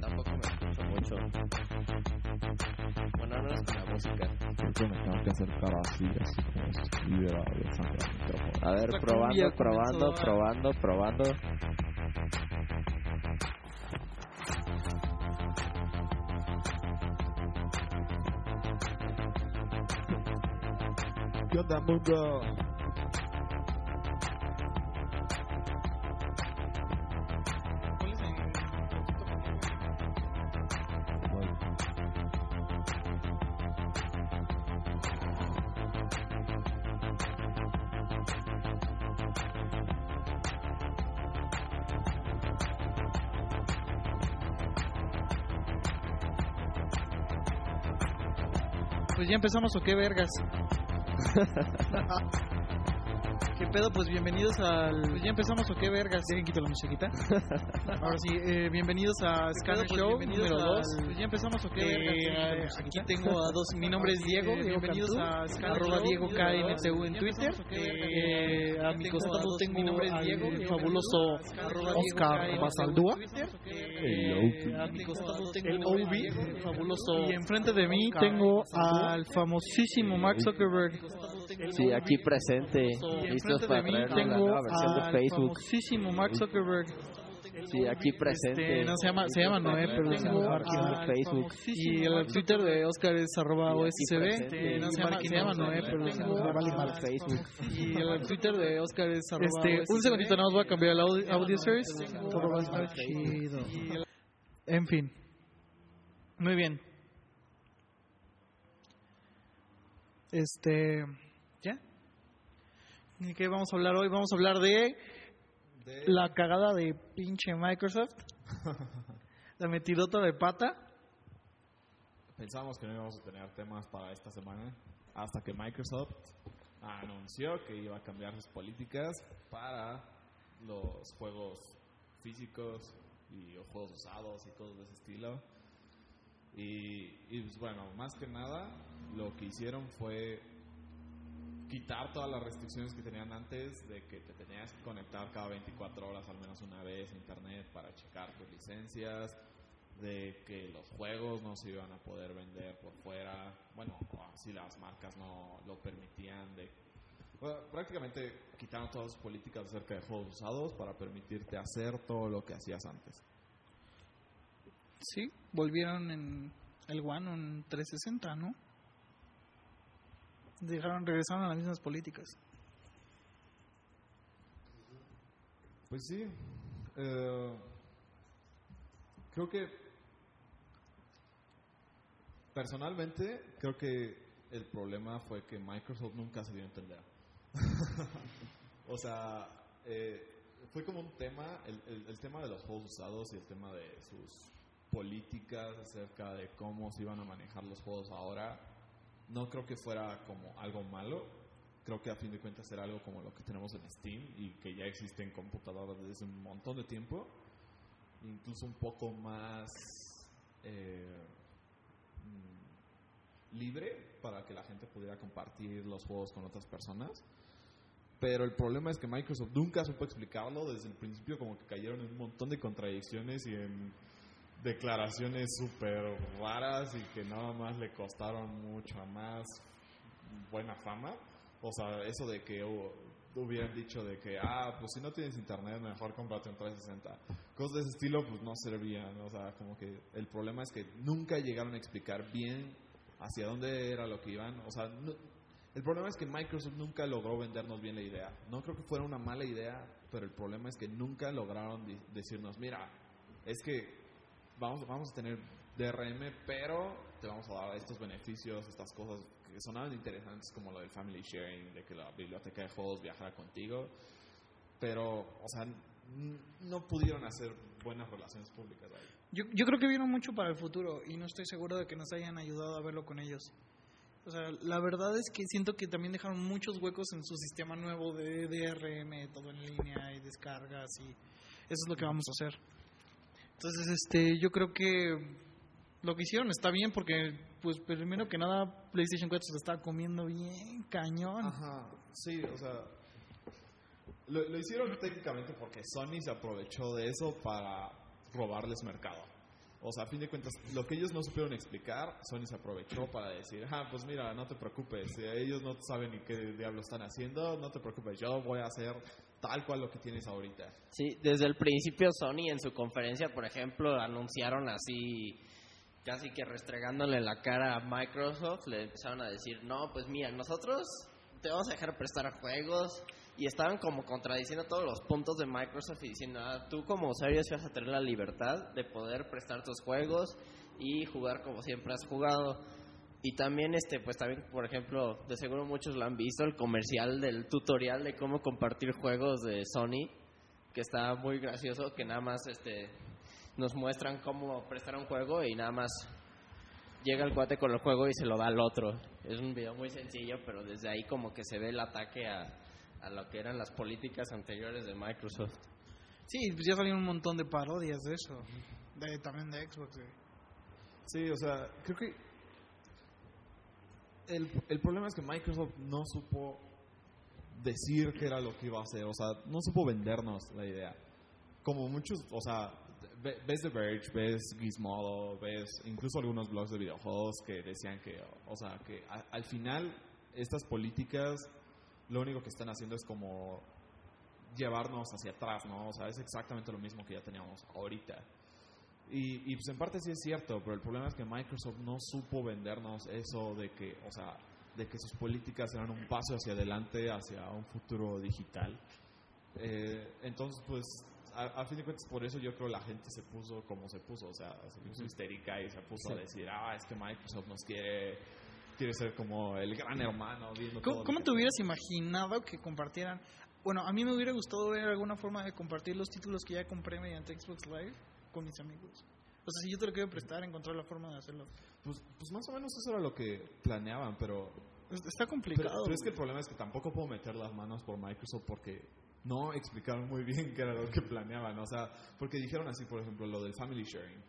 Tampoco me escucho mucho. Bueno, al menos con la música. Creo que me tengo que acercar así, así como si estuviera besando el micrófono. A ver, probando, probando, a- probando, probando. ¿Qué onda, mundo? Ya empezamos o qué vergas. ¿Qué pedo? Pues bienvenidos al. Pues ya empezamos o qué vergas. Dejen quito la musiquita. Ahora sí, eh, bienvenidos a Scanner Pues Show número al- 2. Pues ya empezamos o qué Eh, vergas. La aquí tengo a dos. Mi nombre es Diego. Eh, bienvenidos a a arroba Diego KNTU en Twitter. Eh, a mi costado tengo Mi nombre es Diego, fabuloso Oscar Basaldúa. Eh, El a mi costado tengo El el OB, fabuloso. Y enfrente de mí tengo al famosísimo Mark Zuckerberg. Sí, aquí presente, listos enfrente para de mí traerles la tengo nueva versión de al Facebook. famosísimo Mark Zuckerberg. Sí, aquí presente. Este, no, se llama, se llama Noé, pero se llama. Facebook. Y el Twitter de Oscar es arroba OSCB. presente. Este, no, se llama, se llama Noé, pero se llama. Facebook. Y el Twitter de Oscar es arroba Este, un segundito, nada más voy a cambiar el audio, audio source. Todo va a estar chido. En fin. Muy bien. Este. ¿Ya? ¿De qué vamos a hablar hoy? Vamos a hablar de la cagada de pinche Microsoft. la metidota de pata. Pensamos que no íbamos a tener temas para esta semana hasta que Microsoft anunció que iba a cambiar sus políticas para los juegos físicos y los juegos usados y cosas de ese estilo. Y, y, pues bueno, más que nada lo que hicieron fue quitar todas las restricciones que tenían antes de que te tenías que conectar cada 24 horas al menos una vez a internet para checar tus licencias, de que los juegos no se iban a poder vender por fuera, bueno, si las marcas no lo permitían, de bueno, prácticamente quitaron todas sus políticas acerca de juegos usados para permitirte hacer todo lo que hacías antes. Sí, volvieron en el One en 360, ¿no? Dejaron, regresaron a las mismas políticas. Pues sí, eh, creo que personalmente creo que el problema fue que Microsoft nunca se dio a entender. o sea, eh, fue como un tema, el, el- el tema de los juegos usados y el tema de sus políticas acerca de cómo se iban a manejar los juegos ahora, no creo que fuera como algo malo. Creo que a fin de cuentas era algo como lo que tenemos en Steam y que ya existe en computadoras desde un montón de tiempo. Incluso un poco más eh, mm, libre para que la gente pudiera compartir los juegos con otras personas. Pero el problema es que Microsoft nunca supo explicarlo. Desde el principio como que cayeron en un montón de contradicciones y en declaraciones súper raras y que nada más le costaron mucho más buena fama. O sea, eso de que hu- hubieran dicho de que, ah, pues si no tienes internet, mejor cómprate un 360. Cosas de ese estilo, pues no servían. O sea, como que el problema es que nunca llegaron a explicar bien hacia dónde era lo que iban. O sea, no- el problema es que Microsoft nunca logró vendernos bien la idea. No creo que fuera una mala idea, pero el problema es que nunca lograron decirnos, mira, es que vamos, vamos a tener DRM, pero te vamos a dar estos beneficios, estas cosas que sonaban interesantes como lo del family sharing, de que la biblioteca de juegos viajara contigo, pero, o sea, no pudieron hacer buenas relaciones públicas ahí. Yo, yo creo que vieron mucho para el futuro y no estoy seguro de que nos hayan ayudado a verlo con ellos. O sea, la verdad es que siento que también dejaron muchos huecos en su sistema nuevo de DRM, todo en línea y descargas y eso es lo que vamos a hacer. Entonces, este, yo creo que lo que hicieron está bien porque, pues, primero que nada, PlayStation 4 se lo está comiendo bien cañón. Ajá, sí, o sea, Lo, lo hicieron técnicamente porque Sony se aprovechó de eso para robarles mercado. O sea, a fin de cuentas, lo que ellos no supieron explicar, Sony se aprovechó para decir, ah, pues mira, no te preocupes, ellos no saben ni qué diablo están haciendo, no te preocupes, yo voy a hacer tal cual lo que tienes ahorita. Sí, desde el principio Sony en su conferencia, por ejemplo, anunciaron así, casi que restregándole la cara a Microsoft, le empezaron a decir, no, pues mira, nosotros te vamos a dejar prestar juegos, y estaban como contradiciendo todos los puntos de Microsoft y diciendo, ah, tú como usuario vas a tener la libertad de poder prestar tus juegos y jugar como siempre has jugado. Y también, este, pues también, por ejemplo, de seguro muchos lo han visto, el comercial del tutorial de cómo compartir juegos de Sony, que está muy gracioso, que nada más, este, nos muestran cómo prestar un juego y nada más llega el cuate con el juego y se lo da al otro. Es un video muy sencillo, pero desde ahí como que se ve el ataque a, a lo que eran las políticas anteriores de Microsoft. Sí, pues ya salieron un montón de parodias de eso. De, también de Xbox. Sí, o sea, creo que el, el problema es que Microsoft no supo decir qué era lo que iba a hacer, o sea, no supo vendernos la idea. Como muchos, o sea, ve- ves The Verge, ves Gizmodo, ves incluso algunos blogs de videojuegos que decían que, o sea, que a- al final estas políticas lo único que están haciendo es como llevarnos hacia atrás, ¿no? O sea, es exactamente lo mismo que ya teníamos ahorita. Y, y, pues en parte sí es cierto, pero el problema es que Microsoft no supo vendernos eso de que, o sea, de que sus políticas eran un paso hacia adelante, hacia un futuro digital. Eh, entonces, pues, a, a fin de cuentas, por eso yo creo la gente se puso como se puso, o sea, se puso histérica y se puso a decir, ah, es que Microsoft nos quiere, quiere ser como el gran hermano. ¿Cómo, cómo te hubieras imaginado que compartieran? Bueno, a mí me hubiera gustado ver alguna forma de compartir los títulos que ya compré mediante Xbox Live con mis amigos. O sea, si yo te lo quiero prestar, encontrar la forma de hacerlo. Pues, pues más o menos eso era lo que planeaban, pero Es- Está Pero, complicado. pero es que el problema es que tampoco puedo meter las manos por Microsoft porque no explicaron muy bien qué era lo que planeaban. O sea, porque dijeron así, por ejemplo, lo del family sharing,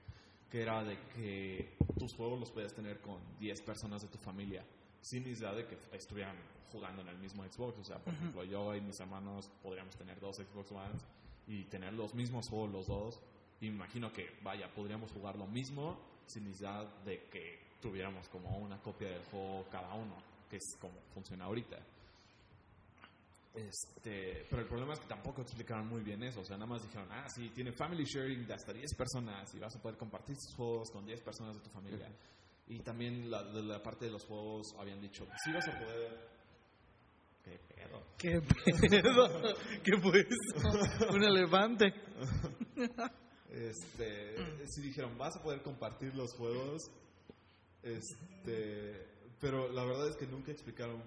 que era de que tus juegos los puedes tener con 10 personas de tu familia, sin necesidad de que estuvieran jugando en el mismo Xbox. O sea, por ejemplo, yo y mis hermanos podríamos tener dos Xbox One y tener los mismos juegos los dos. Y me imagino que, vaya, podríamos jugar lo mismo sin necesidad de que tuviéramos como una copia del juego cada uno, que es como funciona ahorita. Este, pero el problema es que tampoco explicaron muy bien eso. O sea, nada más dijeron, ah, sí, tiene family sharing de hasta 10 personas y vas a poder compartir tus juegos con 10 personas de tu familia. Y también la, de la parte de los juegos habían dicho, sí vas a poder... ¿Qué pedo? ¿Qué pedo? ¿Qué fue eso? Un elefante. Este, sí dijeron, vas a poder compartir los juegos, este, pero la verdad es que nunca explicaron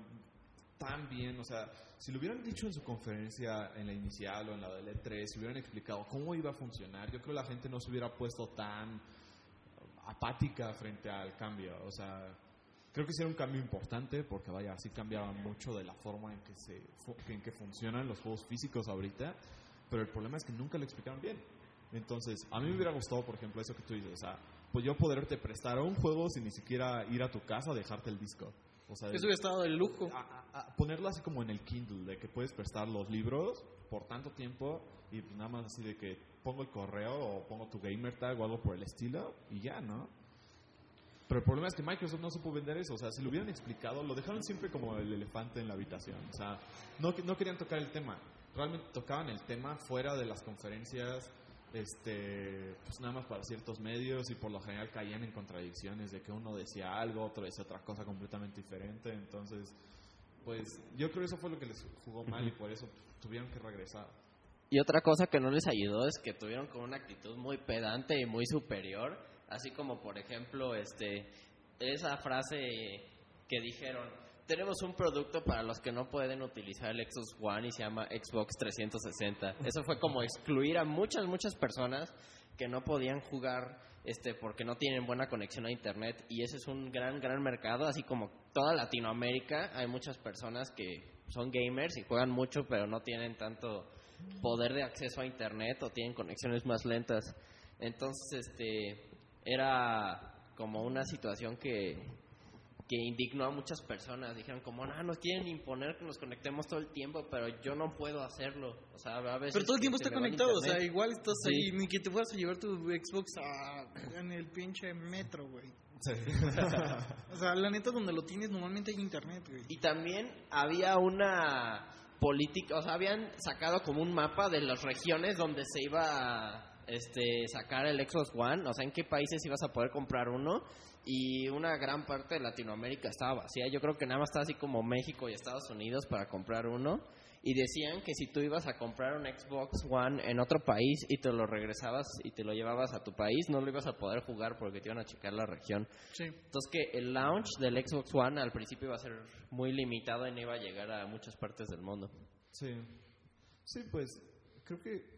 tan bien, o sea, si lo hubieran dicho en su conferencia, en la inicial o en la del E3, si hubieran explicado cómo iba a funcionar, yo creo que la gente no se hubiera puesto tan apática frente al cambio, o sea, creo que era un cambio importante porque vaya, así cambiaba mucho de la forma en que se en que funcionan los juegos físicos ahorita, pero el problema es que nunca lo explicaron bien. Entonces, a mí me hubiera gustado, por ejemplo, eso que tú dices, o sea, pues yo poderte prestar un juego sin ni siquiera ir a tu casa a dejarte el disco. O sea, Eso hubiera estado de lujo. a- a- a ponerlo así como en el Kindle, de que puedes prestar los libros por tanto tiempo y pues nada más así de que pongo el correo o pongo tu gamer tag o algo por el estilo y ya, ¿no? Pero el problema es que Microsoft no supo vender eso, o sea, si lo hubieran explicado, lo dejaron siempre como el elefante en la habitación, o sea, no, no querían tocar el tema, realmente tocaban el tema fuera de las conferencias, este, pues nada más para ciertos medios y por lo general caían en contradicciones de que uno decía algo, otro decía otra cosa completamente diferente, entonces, pues yo creo que eso fue lo que les jugó mal y por eso tuvieron que regresar. Y otra cosa que no les ayudó es que tuvieron con una actitud muy pedante y muy superior, así como por ejemplo este esa frase que dijeron, tenemos un producto para los que no pueden utilizar el Xbox One y se llama Xbox 360. Eso fue como excluir a muchas muchas personas que no podían jugar este porque no tienen buena conexión a internet y ese es un gran gran mercado, así como toda Latinoamérica, hay muchas personas que son gamers y juegan mucho pero no tienen tanto poder de acceso a internet o tienen conexiones más lentas. Entonces, este era como una situación que que indignó a muchas personas. Dijeron como, no, nos quieren imponer que nos conectemos todo el tiempo, pero yo no puedo hacerlo. O sea, a veces... Pero todo el tiempo está conectado, o sea, igual estás Sí. ahí, ni que te fueras a llevar tu Xbox a- en el pinche metro, güey. Sí. O sea, la neta donde lo tienes normalmente hay internet, güey. Y también había una política, o sea, habían sacado como un mapa de las regiones donde se iba a este, sacar el Xbox One, o sea, en qué países ibas a poder comprar uno. Y una gran parte de Latinoamérica estaba vacía. Yo creo que nada más estaba así como México y Estados Unidos para comprar uno. Y decían que si tú ibas a comprar un Xbox One en otro país y te lo regresabas y te lo llevabas a tu país, no lo ibas a poder jugar porque te iban a checar la región. Sí. Entonces que el launch del Xbox One al principio iba a ser muy limitado y no iba a llegar a muchas partes del mundo. Sí. Sí, pues creo que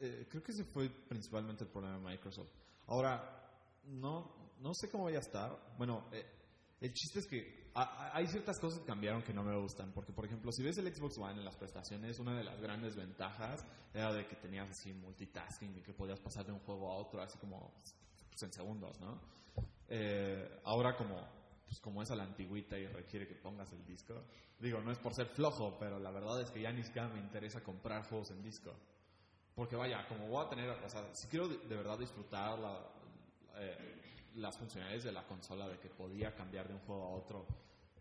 eh, creo que ese fue principalmente el problema de Microsoft. Ahora, no, no sé cómo vaya a estar. Bueno, eh, el chiste es que ha- ha- hay ciertas cosas que cambiaron que no me gustan. Porque, por ejemplo, si ves el Xbox One en las prestaciones, una de las grandes ventajas era de que tenías así multitasking y que podías pasar de un juego a otro así como pues, en segundos, ¿no? Eh, ahora como pues como es a la antigüita y requiere que pongas el disco. Digo, no es por ser flojo, pero la verdad es que ya ni siquiera me interesa comprar juegos en disco. Porque vaya, como voy a tener, o sea, si quiero de, verdad disfrutar la- eh, las funcionalidades de la consola, de que podía cambiar de un juego a otro,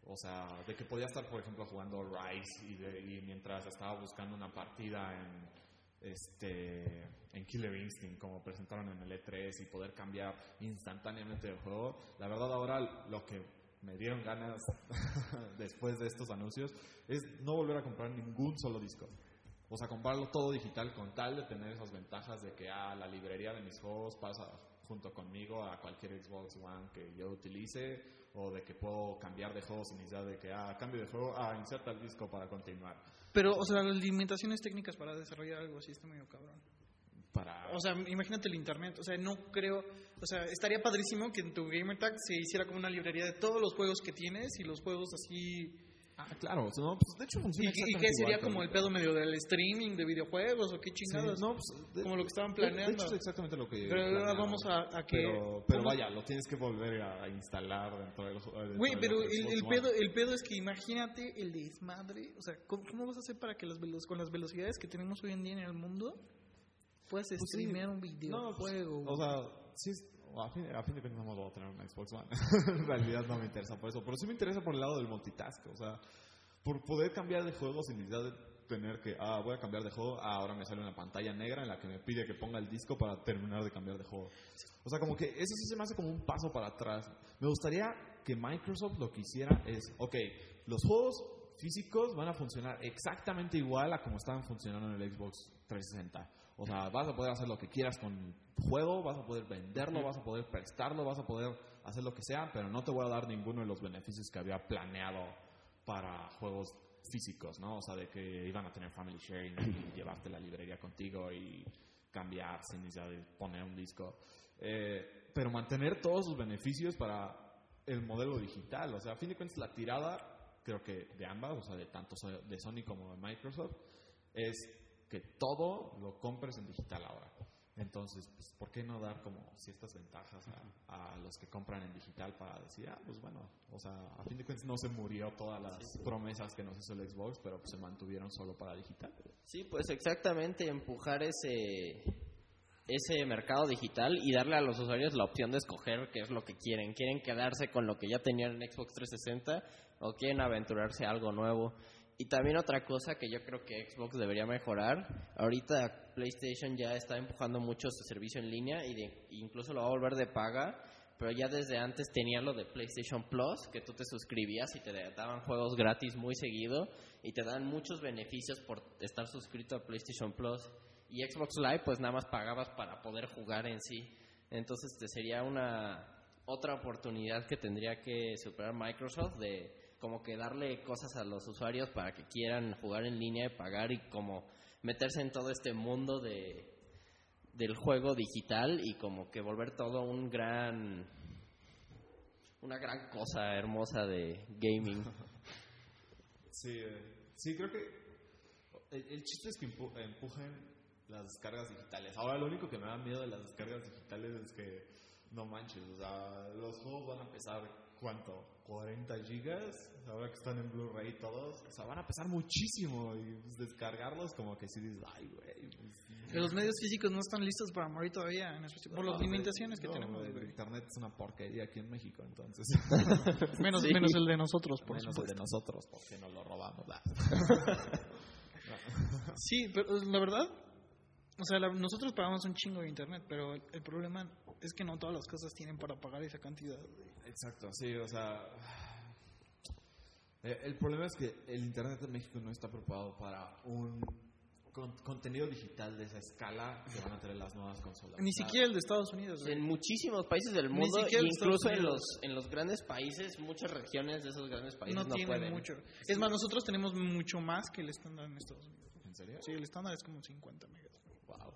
o sea, de que podía estar, por ejemplo, jugando Rise y, de- y mientras estaba buscando una partida en, este, en Killer Instinct, como presentaron en el E3, y poder cambiar instantáneamente de juego, la verdad ahora lo que me dieron ganas después de estos anuncios es no volver a comprar ningún solo disco. O sea, comprarlo todo digital con tal de tener esas ventajas de que ah, la librería de mis juegos pasa junto conmigo a cualquier Xbox One que yo utilice o de que puedo cambiar de juego sin necesidad de que, ah, cambio de juego, ah, inserta el disco para continuar. Pero, o sea, las limitaciones técnicas para desarrollar algo así está medio cabrón. Para... O sea, imagínate el internet. O sea, no creo. O sea, estaría padrísimo que en tu gamertag se hiciera como una librería de todos los juegos que tienes y los juegos así. Ah, claro, no, pues de hecho ¿Y, funciona y qué exactamente sería igual, como el pedo medio del streaming de videojuegos o qué Sí, chingados? no, pues, de- como lo que estaban de- De, planeando. hecho, es exactamente lo que. Pero ahora vamos a, a que. Pero, pero ¿cómo- vaya, lo tienes que volver a, a instalar dentro del juego. Güey, pero el, el pedo, el pedo es que imagínate el desmadre. O sea, ¿cómo, cómo vas a hacer para que las velo- con las velocidades que tenemos hoy en día en el mundo puedas Pues sí. streamear un No, pues, videojuego? o sea, sí, a fin, a fin de cuentas no voy a tener un Xbox One. en realidad no me interesa por eso. Pero sí me interesa por el lado del multitask. O sea, por poder cambiar de juego sin necesidad de tener que, ah, voy a cambiar de juego, ah, ahora me sale una pantalla negra en la que me pide que ponga el disco para terminar de cambiar de juego. O sea, como que eso sí se me hace como un paso para atrás. Me gustaría que Microsoft lo que hiciera es, ok, los juegos físicos van a funcionar exactamente igual a como estaban funcionando en el Xbox 360. O sea, vas a poder hacer lo que quieras con el juego, vas a poder venderlo, vas a poder prestarlo, vas a poder hacer lo que sea, pero no te voy a dar ninguno de los beneficios que había planeado para juegos físicos, ¿no? O sea, de que iban a tener family sharing y llevarte la librería contigo y cambiar sin necesidad de poner un disco. Eh, pero mantener todos sus beneficios para el modelo digital. O sea, a fin de cuentas, la tirada, creo que de ambas, o sea, de tanto de Sony como de Microsoft, es que todo lo compres en digital ahora. Entonces, pues, ¿por qué no dar como ciertas ventajas a, a los que compran en digital para decir, ah, pues bueno, o sea, a fin de cuentas no se murió todas las promesas que nos hizo el Xbox, pero pues se mantuvieron solo para digital. Sí, pues exactamente empujar ese ese mercado digital y darle a los usuarios la opción de escoger qué es lo que quieren. ¿Quieren quedarse con lo que ya tenían en Xbox 360 o quieren aventurarse a algo nuevo? Y también otra cosa que yo creo que Xbox debería mejorar, ahorita PlayStation ya está empujando mucho su servicio en línea y de- incluso lo va a volver de paga, pero ya desde antes tenía lo de PlayStation Plus, que tú te suscribías y te daban juegos gratis muy seguido y te dan muchos beneficios por estar suscrito a PlayStation Plus. Y Xbox Live pues nada más pagabas para poder jugar en sí. Entonces este sería una otra oportunidad que tendría que superar Microsoft de como que darle cosas a los usuarios para que quieran jugar en línea y pagar y como meterse en todo este mundo de del juego digital y como que volver todo un gran una gran cosa hermosa de gaming. Sí, eh, sí, creo que el, el chiste es que empu- empujen las descargas digitales. Ahora, lo único que me da miedo de las descargas digitales es que, no manches, o sea, los juegos van a pesar, ¿cuánto? ¿40 gigas? Ahora que están en Blu-ray todos, o sea, van a pesar muchísimo y pues, descargarlos como que si dices, ay, güey. pues, los medios físicos no están listos para morir todavía, en especial por no, las limitaciones que tenemos, güey. Internet es una porquería aquí en México, entonces. Menos, Sí. menos el de nosotros, por menos el de nosotros, porque nos lo robamos. Sí, pero la verdad, o sea, la- nosotros pagamos un chingo de internet, pero el, el problema es que no todas las cosas tienen para pagar esa cantidad. Exacto, sí, o sea. eh, El problema es que el Internet en México no está preparado para un con- contenido digital de esa escala que van a tener las nuevas consolas. Ni siquiera el de Estados Unidos. güey. En muchísimos países del mundo, incluso en los, en los grandes países, muchas regiones de esos grandes países No, no, tienen pueden. mucho. Es más, nosotros tenemos mucho más que el estándar en Estados Unidos. ¿En serio? Sí, el estándar es como 50 megas. Wow.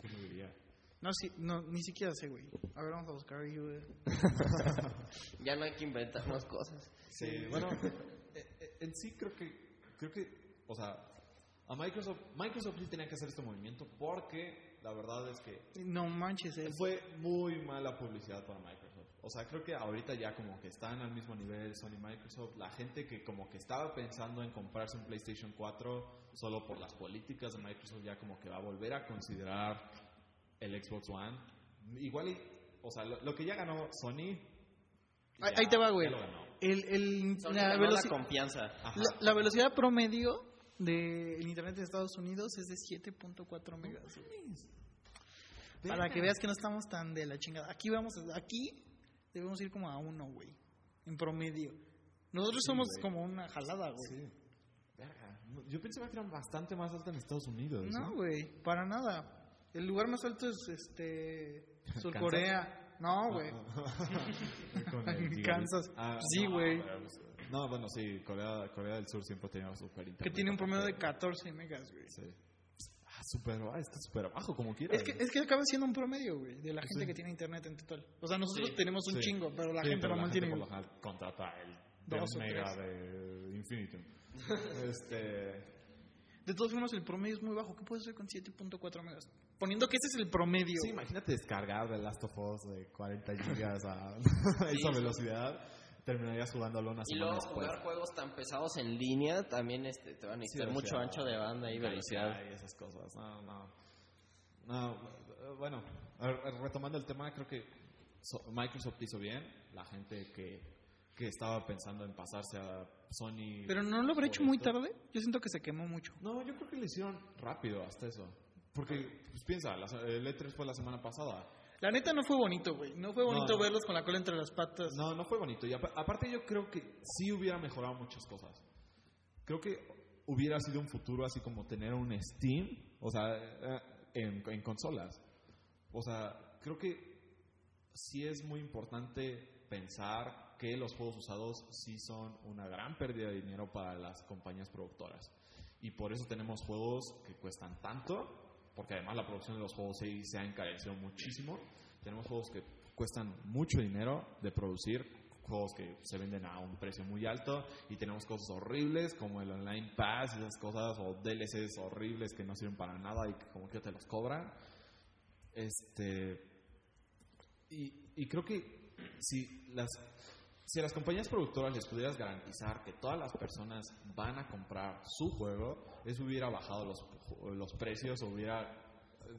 ¿Qué me diría? No, sí, no, ni siquiera sé, güey. A ver, vamos a buscar güey. Ya no hay que inventarnos cosas. Sí, bueno, eh, eh, en sí creo que, creo que, o sea, a Microsoft, Microsoft sí tenía que hacer este movimiento porque la verdad es que No manches, fue muy mala publicidad para Microsoft. O sea, creo que ahorita ya como que están al mismo nivel Sony y Microsoft. La gente que como que estaba pensando en comprarse un PlayStation 4 solo por las políticas de Microsoft ya como que va a volver a considerar el Xbox One. Igual, y, o sea, lo, lo que ya ganó Sony. Ahí, ya- ahí te va, güey. ya lo ganó. El, el, Sony la, ganó la veloci- confianza. La- la velocidad promedio del internet de Estados Unidos es de 7.4 megas. Para que veas que no estamos tan de la chingada. Aquí vamos, a- aquí debemos ir como a uno, güey. En promedio. Nosotros Sí, somos güey. como una jalada, güey. Sí. Verga. Yo pensaba que eran bastante más altas en Estados Unidos. No, güey, para nada. El lugar más alto es este Sur ¿Kansas? Corea. No, güey. Gigante. Kansas. Ah, Sí, no, güey. No, bueno, sí, Corea, Corea del Sur siempre tenía super internet. Que tiene un promedio de aparte. 14 megas, güey. Sí. Super, ah, está súper bajo como quiera. Es que, es que acaba siendo un promedio, güey, de la gente Sí. que tiene internet en total. O sea, nosotros Sí, tenemos un Sí. chingo, pero la gente normal tiene... por lo general contrata el de Dos un o mega tres. de Infinitum. este, De todas formas, el promedio es muy bajo. ¿Qué puedes hacer con 7.4 megas? Poniendo que ese es el promedio. sí, imagínate descargar The Last of Us de 40 gigas a esa velocidad. Terminarías jugándolo una Y semana luego después. jugar juegos tan pesados en línea también este, te van a necesitar Sí, mucho ancho de banda y velocidad. Y esas cosas. No, no. No, bueno, retomando el tema, creo que so- Microsoft hizo bien. La gente que, que estaba pensando en pasarse a Sony. Pero no lo habrá hecho muy tarde. Yo siento que se quemó mucho. No, yo creo que lo hicieron rápido hasta eso. Porque, pues piensa, el E3 fue la semana pasada. La neta no fue bonito, güey. No fue bonito No, no. verlos con la cola entre las patas. No, no fue bonito. Y apa- aparte yo creo que sí hubiera mejorado muchas cosas. Creo que hubiera sido un futuro así como tener un Steam, o sea, eh, en, en consolas. O sea, creo que sí es muy importante pensar que los juegos usados sí son una gran pérdida de dinero para las compañías productoras. Y por eso tenemos juegos que cuestan tanto, porque además la producción de los juegos sí se ha encarecido muchísimo. Tenemos juegos que cuestan mucho dinero de producir, juegos que se venden a un precio muy alto y tenemos cosas horribles como el Online Pass y esas cosas o DLCs horribles que no sirven para nada y que como que te los cobran. Este y, y creo que si las si a las compañías productoras les pudieras garantizar que todas las personas van a comprar su juego, eso hubiera bajado los, los precios, hubiera,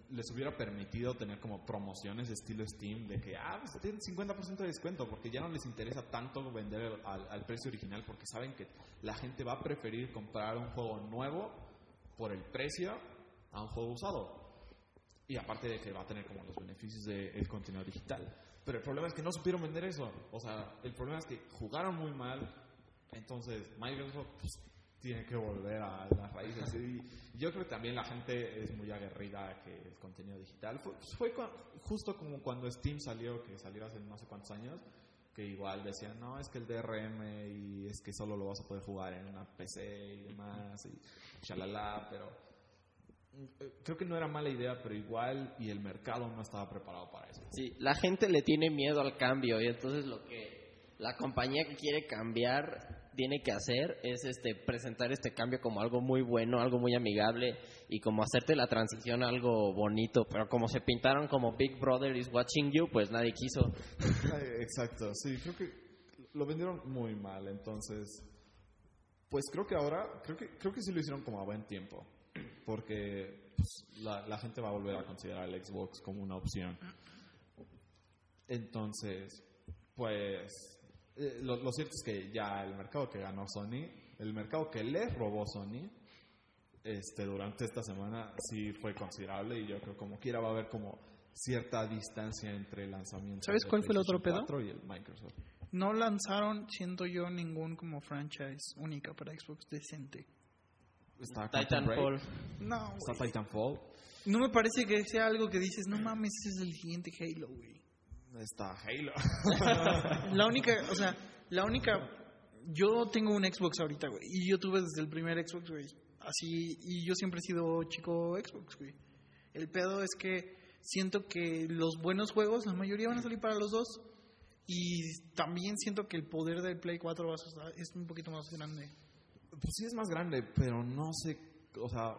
les hubiera permitido tener como promociones de estilo Steam, de que, ah, pues tienen 50% de descuento, porque ya no les interesa tanto vender al, al precio original, porque saben que la gente va a preferir comprar un juego nuevo por el precio a un juego usado. Y aparte de que va a tener como los beneficios del contenido digital. Pero el problema es que no supieron vender eso. O sea, el problema es que jugaron muy mal. Entonces, Microsoft pues, tiene que volver a las raíces. Y yo creo que también la gente es muy aguerrida que el contenido digital. Fue, pues, fue justo como cuando Steam salió, que salió hace no sé cuántos años, que igual decían, no, es que el DRM y es que solo lo vas a poder jugar en una PC y demás, y shalala, pero creo que no era mala idea, pero igual y el mercado no estaba preparado para eso. Sí, la gente le tiene miedo al cambio y entonces lo que la compañía que quiere cambiar tiene que hacer es este presentar este cambio como algo muy bueno, algo muy amigable y como hacerte la transición a algo bonito, pero como se pintaron como Big Brother is watching you, pues nadie quiso. Exacto, sí, creo que lo vendieron muy mal, entonces, pues creo que ahora, creo que, creo que sí lo hicieron como a buen tiempo, porque pues, la, la gente va a volver a considerar el Xbox como una opción. Entonces, pues, eh, lo, lo cierto es que ya el mercado que ganó Sony, el mercado que le robó Sony, este, durante esta semana sí fue considerable y yo creo como quiera va a haber como cierta distancia entre el lanzamiento. ¿Sabes cuál fue el otro pedo? 4 y el Microsoft. No lanzaron, siento yo, ningún como franchise única para Xbox decente. Está Titanfall. No, está. Titanfall, No me parece que sea algo que dices, no mames, ese es el siguiente Halo, güey. está Halo. La única, o sea, la única. Yo tengo un Xbox ahorita, güey. Y yo tuve desde el primer Xbox, güey. Así, y yo siempre he sido chico Xbox, güey. El pedo es que siento que los buenos juegos, la mayoría van a salir para los dos. Y también siento que el poder del Play 4 va a ser- es un poquito más grande. Pues sí es más grande, pero no sé, o sea,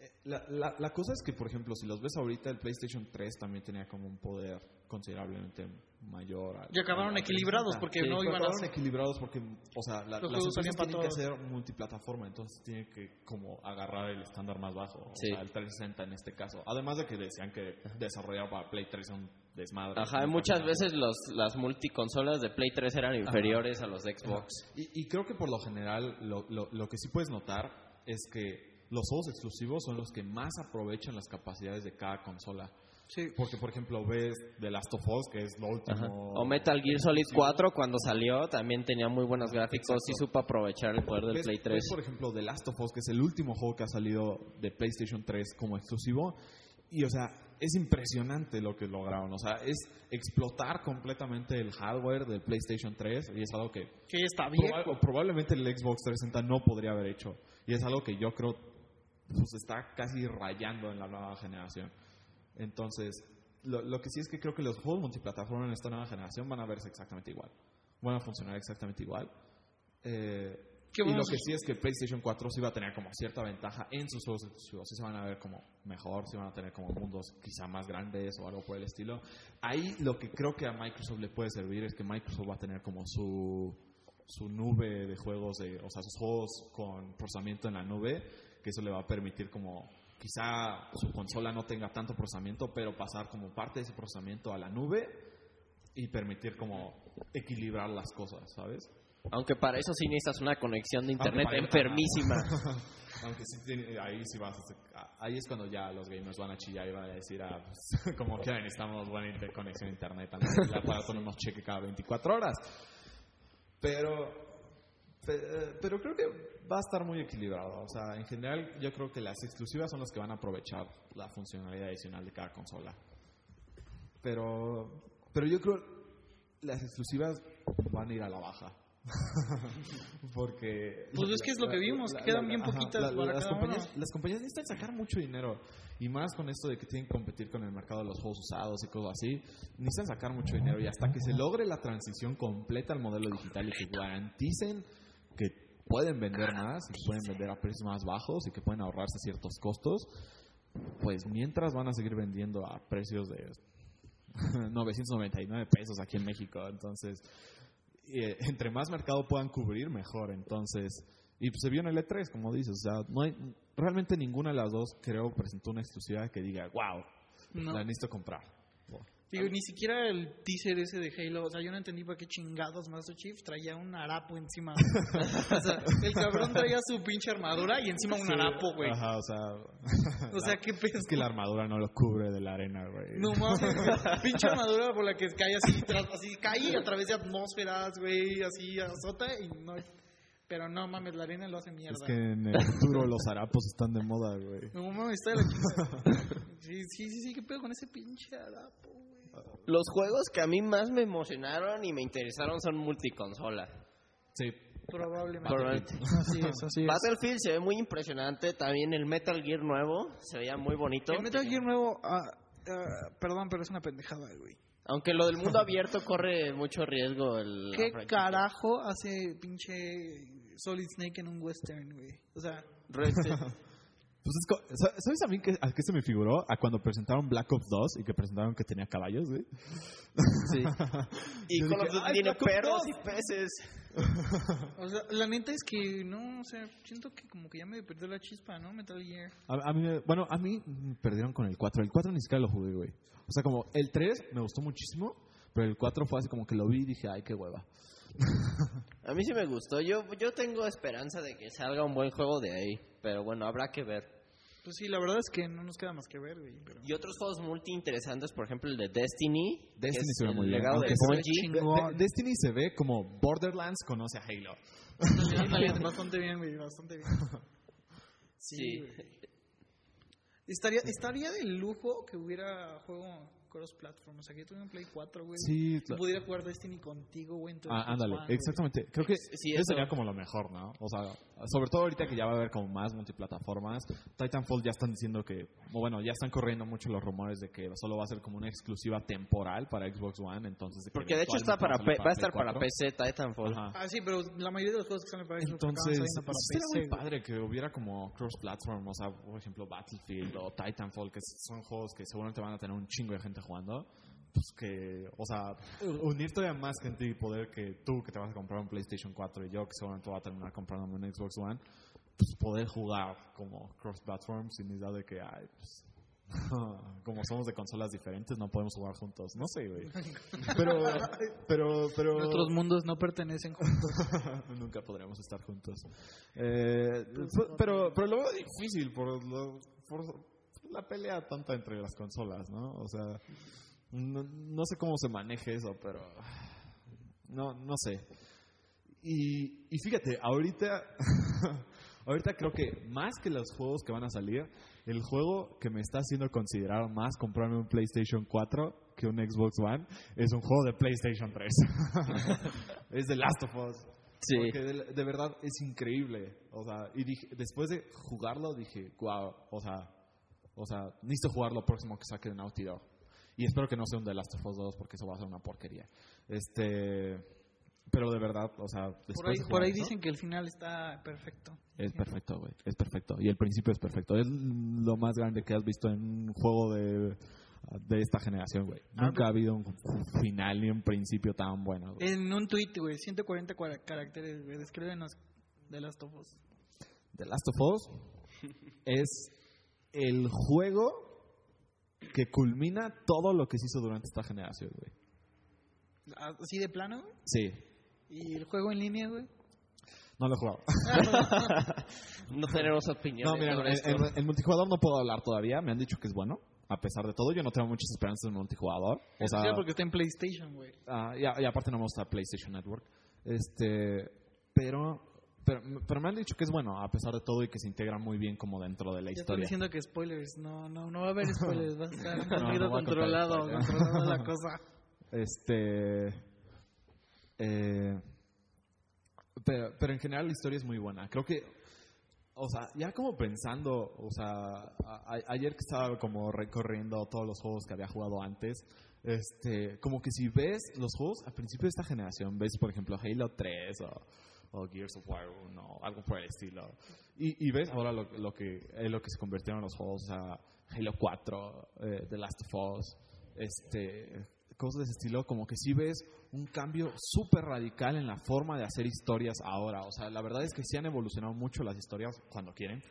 eh, la, la, la cosa es que, por ejemplo, si los ves ahorita, el PlayStation 3 también tenía como un poder considerablemente mayor. al- Y acabaron al- equilibrados, 360. porque Sí, no iban a acabaron equilibrados porque, o sea, la, las para tienen que ser multiplataforma, entonces tienen que como agarrar el estándar más bajo, o Sí. sea, el 360 en este caso. Además de que decían que desarrollar para Play 3 son desmadre. Ajá, muchas veces los, las multiconsolas de Play 3 eran inferiores a los de Xbox. Y, y creo que por lo general lo, lo- lo que sí puedes notar es que los juegos exclusivos son los que más aprovechan las capacidades de cada consola. Sí. Porque, por ejemplo, ves The Last of Us, que es lo último. Ajá. O Metal Gear Solid 4 cuando salió también tenía muy buenos gráficos y Exacto. supo aprovechar el poder del ¿Ves, Play 3. ves, por ejemplo, The Last of Us, que es el último juego que ha salido de PlayStation 3 como exclusivo. Y, o sea, es impresionante lo que lograron. O sea, es explotar completamente el hardware del PlayStation 3 y es algo que Que está bien. Proba- probablemente el Xbox 360 no podría haber hecho. Y es algo que yo creo pues está casi rayando en la nueva generación. Entonces, lo, lo que sí es que creo que los juegos multiplataforma en esta nueva generación van a verse exactamente igual. Van a funcionar exactamente igual. Eh, ¿Qué y lo que sí es que PlayStation 4 sí va a tener como cierta ventaja en sus juegos exclusivos. Sí se van a ver como mejor, sí van a tener como mundos quizá más grandes o algo por el estilo. Ahí lo que creo que a Microsoft le puede servir es que Microsoft va a tener como su, su nube de juegos, de, o sea, sus juegos con procesamiento en la nube, que eso le va a permitir como quizá su consola no tenga tanto procesamiento, pero pasar como parte de ese procesamiento a la nube y permitir como equilibrar las cosas, ¿sabes? Aunque para eso sí necesitas una conexión de internet enfermísima. Aunque sí, ahí sí vas a ahí es cuando ya los gamers van a chillar y van a decir, ah, pues, como que necesitamos buena inter- conexión a internet, el aparato no nos cheque cada 24 horas. Pero, pe- pero creo que va a estar muy equilibrado. O sea, en general yo creo que las exclusivas son las que van a aprovechar la funcionalidad adicional de cada consola. Pero, pero yo creo las exclusivas van a ir a la baja. Porque. Pues es que es lo que vimos, que quedan bien poquitas para las, cada compañías, uno. las compañías necesitan sacar mucho dinero. Y más con esto de que tienen que competir con el mercado de los juegos usados y cosas así. Necesitan sacar mucho dinero. Y hasta que se logre la transición completa al modelo digital y que garanticen que pueden vender más y que pueden vender a precios más bajos y que pueden ahorrarse ciertos costos, pues mientras van a seguir vendiendo a precios de 999 pesos aquí en México. Entonces, eh, entre más mercado puedan cubrir, mejor. Entonces, y pues se vio en el E3, como dices. O sea, no hay, realmente ninguna de las dos, creo, presentó una exclusividad que diga, wow, No. la necesito comprar. Digo, ni siquiera el teaser ese de Halo, o sea, yo no entendí para qué chingados Master Chief traía un harapo encima. o sea, el cabrón traía su pinche armadura y encima un harapo, güey. Ajá, o sea, O sea, qué pedo. es que la armadura no lo cubre de la arena, güey. No mames, pinche armadura por la que cae así, así cae a través de atmósferas, güey, así azota y no. Pero no mames, la arena lo hace mierda. Es que en el futuro los harapos están de moda, güey. No mames, está de la. Sí, sí, sí, sí, qué pedo con ese pinche harapo. Los juegos que a mí más me emocionaron y me interesaron son multiconsola. Sí, Probablemente. Probablemente. Así es, así es. Battlefield se ve muy impresionante, también el Metal Gear nuevo se veía muy bonito. El Metal Gear nuevo, ah, ah, perdón, pero es una pendejada, güey. Aunque lo del mundo abierto corre mucho riesgo. El, ¿Qué carajo hace pinche Solid Snake en un western, güey? O sea. Pues es ¿Sabes a mí qué, a qué se me figuró? A cuando presentaron Black Ops 2 y que presentaron que tenía caballos, güey. Sí. Y Call of Duty "Ay, tiene perros 2". y peces. o sea, la neta es que no, o sea, siento que como que ya me perdió la chispa, ¿no? Metal Gear. A, a mí, bueno, a mí me perdieron con el 4. El 4 ni siquiera lo jugué, güey. O sea, como el 3 me gustó muchísimo, pero el 4 fue así como que lo vi y dije, ay, qué hueva. A mí sí me gustó. Yo, yo tengo esperanza de que salga un buen juego de ahí. Pero bueno, habrá que ver. Pues sí, la verdad es que no nos queda más que ver, güey. Pero... Y otros juegos multi interesantes, por ejemplo el de Destiny. Destiny es se ve muy bien. de se ve Destiny se ve como Borderlands conoce a Halo. Ándale, bastante bien, güey, bastante bien. Sí. güey. Estaría, estaría de lujo que hubiera juego cross-platform. O sea, que yo tuviera un Play 4, güey. Sí, claro. pudiera jugar Destiny contigo, güey. Ah, Xbox ándale, One, güey. exactamente. Creo que Sí, eso. sería como lo mejor, ¿no? O sea, sobre todo ahorita que ya va a haber como más multiplataformas. Titanfall ya están diciendo que, bueno, ya están corriendo mucho los rumores de que solo va a ser como una exclusiva temporal para Xbox One, entonces... que Porque de hecho está para eventualmente P- va a estar para PC Titanfall. 4. Ajá. Ah, sí, pero la mayoría de los juegos que salen para Xbox Entonces, para sería PC, muy güey. padre que hubiera como cross-platform, o sea, por ejemplo, Battlefield o Titanfall, que son juegos que seguramente van a tener un chingo de gente jugando. Pues que, o sea, unir todavía más gente y poder que tú que te vas a comprar un PlayStation 4 y yo que seguramente voy a terminar comprándome un Xbox One, pues poder jugar como cross-platform sin necesidad de que, ay, pues, como somos de consolas diferentes, no podemos jugar juntos. No sé, güey. Pero, pero, pero. Nuestros mundos no pertenecen juntos. Nunca podremos estar juntos. Eh, fu- pero, pero lo veo difícil por, lo- por la pelea tonta entre las consolas, ¿no? O sea, no, no sé cómo se maneje eso, pero no, no sé. Y, y fíjate, ahorita, ahorita creo que más que los juegos que van a salir, el juego que me está haciendo considerar más comprarme un PlayStation 4 que un Xbox One es un juego de PlayStation 3. es The Last of Us. Sí. Porque de, de verdad es increíble. O sea, y dije, después de jugarlo dije, wow, o sea, o sea, necesito jugar lo próximo que saque de Naughty Dog. Y espero que no sea un The Last of Us 2 porque eso va a ser una porquería. Este, pero de verdad, o sea, Por ahí, por ahí eso, dicen que el final está perfecto. es perfecto, güey, es perfecto. Y el principio es perfecto. Es lo más grande que has visto en un juego de, de esta generación, güey. Ah, Nunca ha habido un final ni un principio tan bueno. güey. En un tweet, güey, 140 cua- caracteres, güey. Descríbenos de Last of Us. The Last of Us es el juego que culmina todo lo que se hizo durante esta generación, güey. Así de plano, güey. Sí, Y el juego en línea, güey. no lo he jugado. No tenemos opinión. No, mira, en- en multijugador no puedo hablar todavía. Me han dicho que es bueno. A pesar de todo, yo no tengo muchas esperanzas en multijugador. O sea, Sí, porque está en PlayStation, güey. ah, y, y aparte no me gusta PlayStation Network. Este, pero, pero, pero me han dicho que es bueno, a pesar de todo, y que se integra muy bien como dentro de la Ya estoy historia. diciendo que spoilers. No, no, no va a haber spoilers. Va a estar un No, no poquito controlado, controlado la cosa. Este. eh, pero, pero en general la historia es muy buena. Creo que. O sea, ya como pensando, o sea, a- ayer que estaba como recorriendo todos los juegos que había jugado antes, este, como que si ves los juegos al principio de esta generación, ves por ejemplo Halo 3 o, o Gears of War 1 o algo por el estilo, y, y ves ahora lo, lo que es lo que se convirtieron los juegos, o sea, Halo 4, eh, The Last of Us, este, cosas de ese estilo, como que sí ves un cambio súper radical en la forma de hacer historias ahora. O sea, la verdad es que sí han evolucionado mucho las historias cuando quieren.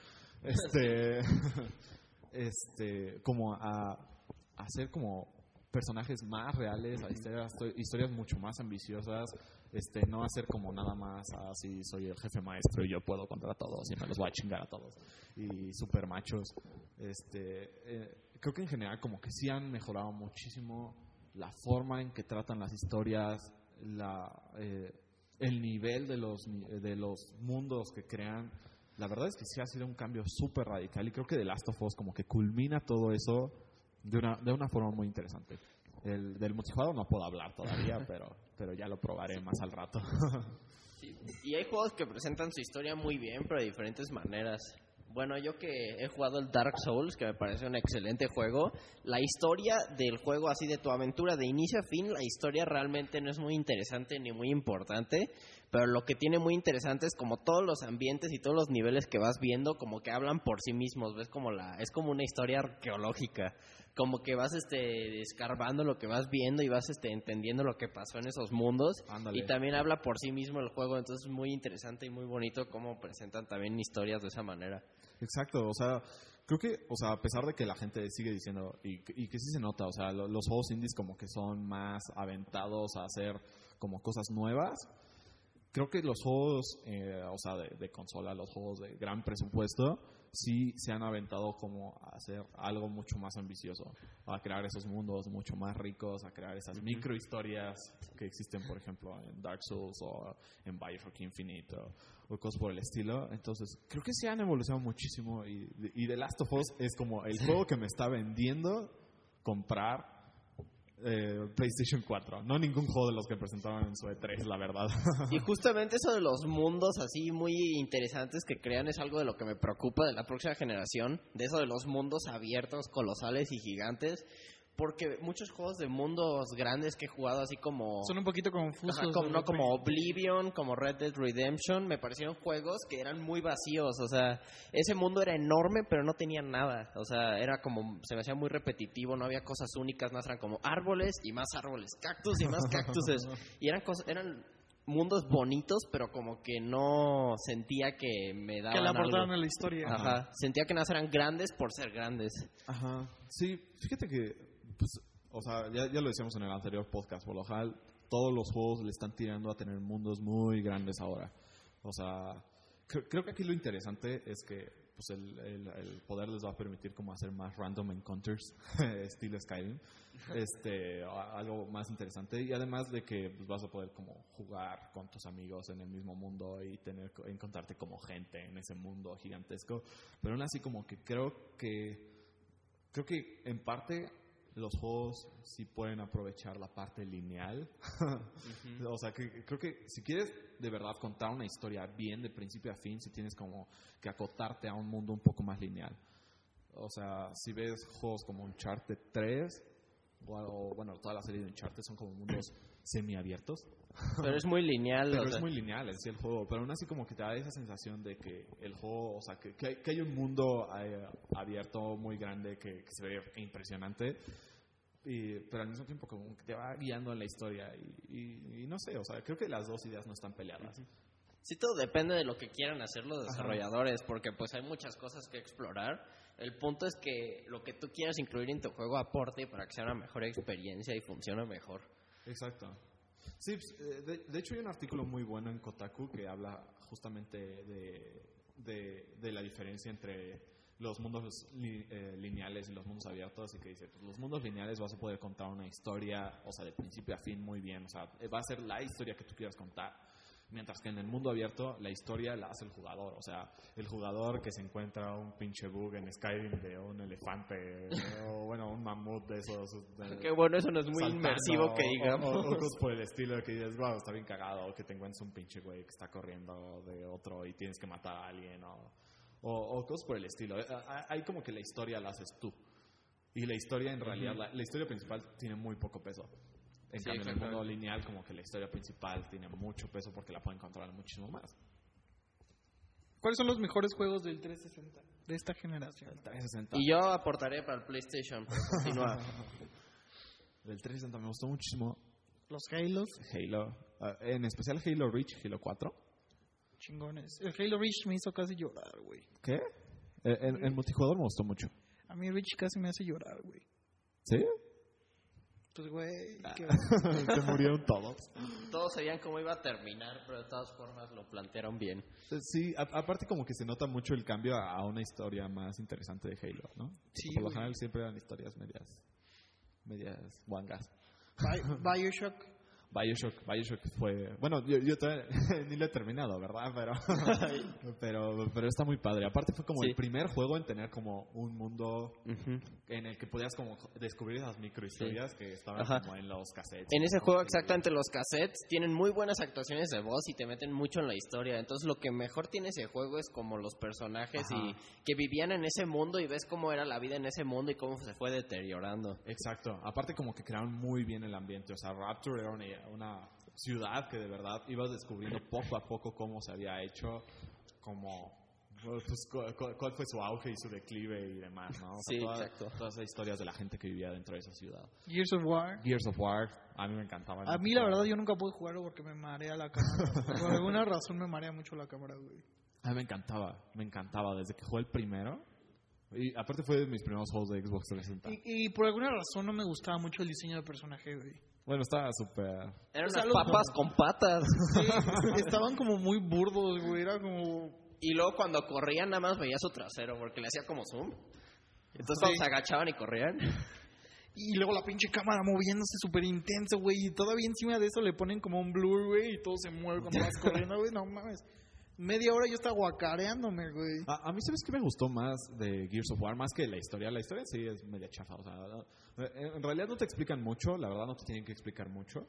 Este, este, como a, a hacer como personajes más reales, a historias, historias mucho más ambiciosas, este, no hacer como nada más así soy el jefe maestro y yo puedo contra todos y me los voy a chingar a todos y super machos. Este, eh, creo que en general como que sí han mejorado muchísimo la forma en que tratan las historias, la, eh, el nivel de los, de los mundos que crean. La verdad es que sí ha sido un cambio súper radical y creo que The Last of Us como que culmina todo eso de una, de una forma muy interesante. El, del multijugador no puedo hablar todavía, pero, pero ya lo probaré más al rato. Y hay juegos que presentan su historia muy bien, pero de diferentes maneras. Bueno, yo que he jugado el Dark Souls, que me parece un excelente juego, la historia del juego, así de tu aventura de inicio a fin, la historia realmente no es muy interesante ni muy importante, pero lo que tiene muy interesante es como todos los ambientes y todos los niveles que vas viendo, como que hablan por sí mismos, ves como la, es como una historia arqueológica, como que vas este escarbando lo que vas viendo y vas este entendiendo lo que pasó en esos mundos Ándale. y también habla por sí mismo el juego, entonces es muy interesante y muy bonito cómo presentan también historias de esa manera. Exacto, o sea, creo que, o sea, a pesar de que la gente sigue diciendo, y, y que sí se nota, o sea, lo- los juegos indies como que son más aventados a hacer como cosas nuevas, creo que los juegos, eh, o sea, de, de consola, los juegos de gran presupuesto, sí se han aventado como a hacer algo mucho más ambicioso, a crear esos mundos mucho más ricos, a crear esas micro historias que existen, por ejemplo, en Dark Souls o en Bioshock Infinite o, o cosas por el estilo. Entonces, creo que sí han evolucionado muchísimo y, y The Last of Us es como el juego que me está vendiendo comprar eh, PlayStation 4. No ningún juego de los que presentaron en su E3, la verdad. Y justamente eso de los mundos así muy interesantes que crean es algo de lo que me preocupa de la próxima generación, de eso de los mundos abiertos, colosales y gigantes, porque muchos juegos de mundos grandes que he jugado así como... Son un poquito confusos. Ajá, como, no como Oblivion, como Red Dead Redemption, me parecieron juegos que eran muy vacíos, o sea, ese mundo era enorme pero no tenía nada, o sea, era como, se me hacía muy repetitivo, no había cosas únicas, más eran como árboles y más árboles, cactus y más cactuses, y eran cosas, eran mundos bonitos pero como que no sentía que me daban Que le algo. aportaron a la historia. Ajá, sentía que nada eran grandes por ser grandes. Ajá. Sí, fíjate que, pues, o sea, ya, ya lo decíamos en el anterior podcast, por lo general, todos los juegos le están tirando a tener mundos muy grandes ahora. O sea, cre- creo que aquí lo interesante es que pues el, el- el poder les va a permitir como hacer más random encounters, estilo Skyrim, este, algo más interesante. Y además de que pues, vas a poder como jugar con tus amigos en el mismo mundo y tener encontrarte como gente en ese mundo gigantesco, pero aún así como que creo que creo que en parte los juegos sí pueden aprovechar la parte lineal. o sea, que creo que si quieres de verdad contar una historia bien de principio a fin, si tienes como que acotarte a un mundo un poco más lineal. O sea, si ves juegos como Uncharted 3 o, o, bueno, toda la serie de Uncharted son como mundos semiabiertos. Pero es muy lineal. Pero o es muy lineal en sí el juego, pero aún así como que te da esa sensación de que el juego, o sea, que, que hay, que hay un mundo eh, abierto muy grande que, que se ve impresionante, y- pero al mismo tiempo como que te va guiando en la historia y, y- y no sé, o sea, creo que las dos ideas no están peleadas. Sí, todo depende de lo que quieran hacer los desarrolladores, porque pues hay muchas cosas que explorar. El punto es que lo que tú quieras incluir en tu juego aporte para que sea una mejor experiencia y funcione mejor. Exacto. Sí, pues, eh, de, de hecho hay un artículo muy bueno en Kotaku que habla justamente de, de, la diferencia entre los mundos eh, lineales y los mundos abiertos y que dice, pues los mundos lineales vas a poder contar una historia, o sea, de principio a fin muy bien, o sea, va a ser la historia que tú quieras contar. Mientras que en el mundo abierto la historia la hace el jugador, o sea, el jugador que se encuentra un pinche bug en Skyrim de un elefante o bueno, un mamut de esos. de- Qué bueno, eso no es muy saltando, inmersivo que o- digamos. O, o cosas por el estilo que dices, wow, está bien cagado, o que te encuentres un pinche güey que está corriendo de otro y tienes que matar a alguien, o, o, o cosas por el estilo. Eh, Hay como que la historia la haces tú. Y la historia, en realidad, la, la historia principal tiene muy poco peso. En Sí, cambio, en el mundo lineal, como que la historia principal tiene mucho peso porque la pueden controlar muchísimo más. ¿Cuáles son los mejores juegos del 360 de esta generación? 360. Y yo aportaré para el PlayStation, para continuar. Del 360 me gustó muchísimo Los Halos, Halo. ah, en especial Halo Reach, Halo 4. chingones. El Halo Reach me hizo casi llorar, güey. ¿Qué? Eh, En, en multijugador me gustó mucho. A mí Reach casi me hace llorar, güey. ¿Sí? Pues, güey, que- Se murieron todos. Todos sabían cómo iba a terminar, pero de todas formas lo plantearon bien. Eh, Sí, a- aparte como que se nota mucho el cambio a, a una historia más interesante de Halo, ¿no? Sí, Por lo general siempre eran historias medias, medias guangas. Bi- Bioshock. Bioshock, Bioshock fue... Bueno, yo, yo todavía ni lo he terminado, ¿verdad? Pero, pero, pero está muy padre. Aparte fue como Sí. el primer juego en tener como un mundo en el que podías como descubrir esas microhistorias que estaban Ajá. como en los cassettes. En ese juego, exactamente, los cassettes tienen muy buenas actuaciones de voz y te meten mucho en la historia. Entonces, lo que mejor tiene ese juego es como los personajes Ajá. y que vivían en ese mundo y ves cómo era la vida en ese mundo y cómo se fue deteriorando. Exacto. Aparte como que crearon muy bien el ambiente. O sea, Rapture era una, una ciudad que de verdad ibas descubriendo poco a poco cómo se había hecho, como pues, cu- cu- cuál fue su auge y su declive y demás, ¿no? O sea, Sí, toda- exacto. Todas esas historias de la gente que vivía dentro de esa ciudad. Gears of War. Gears of War, a mí me encantaba. A mí la verdad yo nunca pude jugarlo porque me marea la cámara. Por alguna razón me marea mucho la cámara, güey. A mí me encantaba, me encantaba desde que jugué el primero. Y aparte fue de mis primeros juegos de Xbox 360. Y, y por alguna razón no me gustaba mucho el diseño de personaje, güey. Bueno, estaba súper... Eran O sea, unas los- papas con patas. Sí, estaban como muy burdos, güey. Era como. Y luego cuando corrían nada más veía su trasero porque le hacía como zoom. Entonces Sí. cuando se agachaban y corrían. Y luego la pinche cámara moviéndose súper intenso, güey. Y todavía encima de eso le ponen como un blur, güey. Y todo se mueve cuando vas corriendo, güey. No mames. Media hora yo estaba guacareándome, güey. A, a mí, ¿sabes qué me gustó más de Gears of War? Más que la historia. La historia sí es media chafa. O sea, no- eh, en realidad no te explican mucho. La verdad no te tienen que explicar mucho.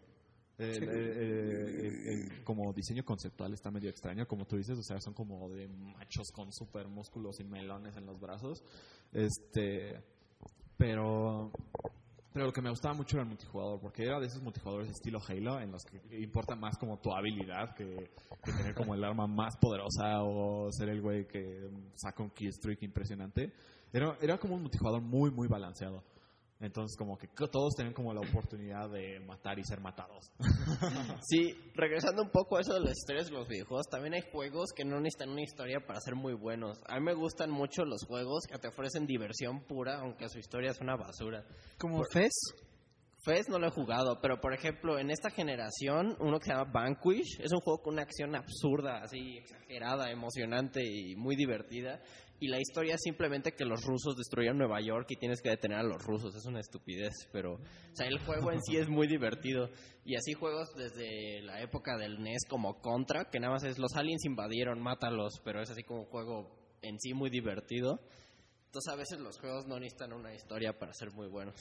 El, Sí. el- el- el- el- como diseño conceptual está medio extraño, como tú dices. O sea, son como de machos con super músculos y melones en los brazos. Este, pero pero lo que me gustaba mucho era el multijugador, porque era de esos multijugadores estilo Halo, en los que importa más como tu habilidad que, tener como el arma más poderosa o ser el güey que saca un killstreak impresionante. Era, era como un multijugador muy, muy balanceado. Entonces, como que todos tenían como la oportunidad de matar y ser matados. Sí, regresando un poco a eso de las historias de los videojuegos, también hay juegos que no necesitan una historia para ser muy buenos. A mí me gustan mucho los juegos que te ofrecen diversión pura, aunque su historia es una basura. Como Fez. Fez no lo he jugado, pero por ejemplo, en esta generación, uno que se llama Vanquish, es un juego con una acción absurda, así exagerada, emocionante y muy divertida. Y la historia es simplemente que los rusos destruyeron Nueva York y tienes que detener a los rusos. Es una estupidez, pero... O sea, el juego en sí es muy divertido. Y así juegos desde la época del NES como Contra, que nada más es los aliens invadieron, mátalos, pero es así como un juego en sí muy divertido. Entonces a veces los juegos no necesitan una historia para ser muy buenos.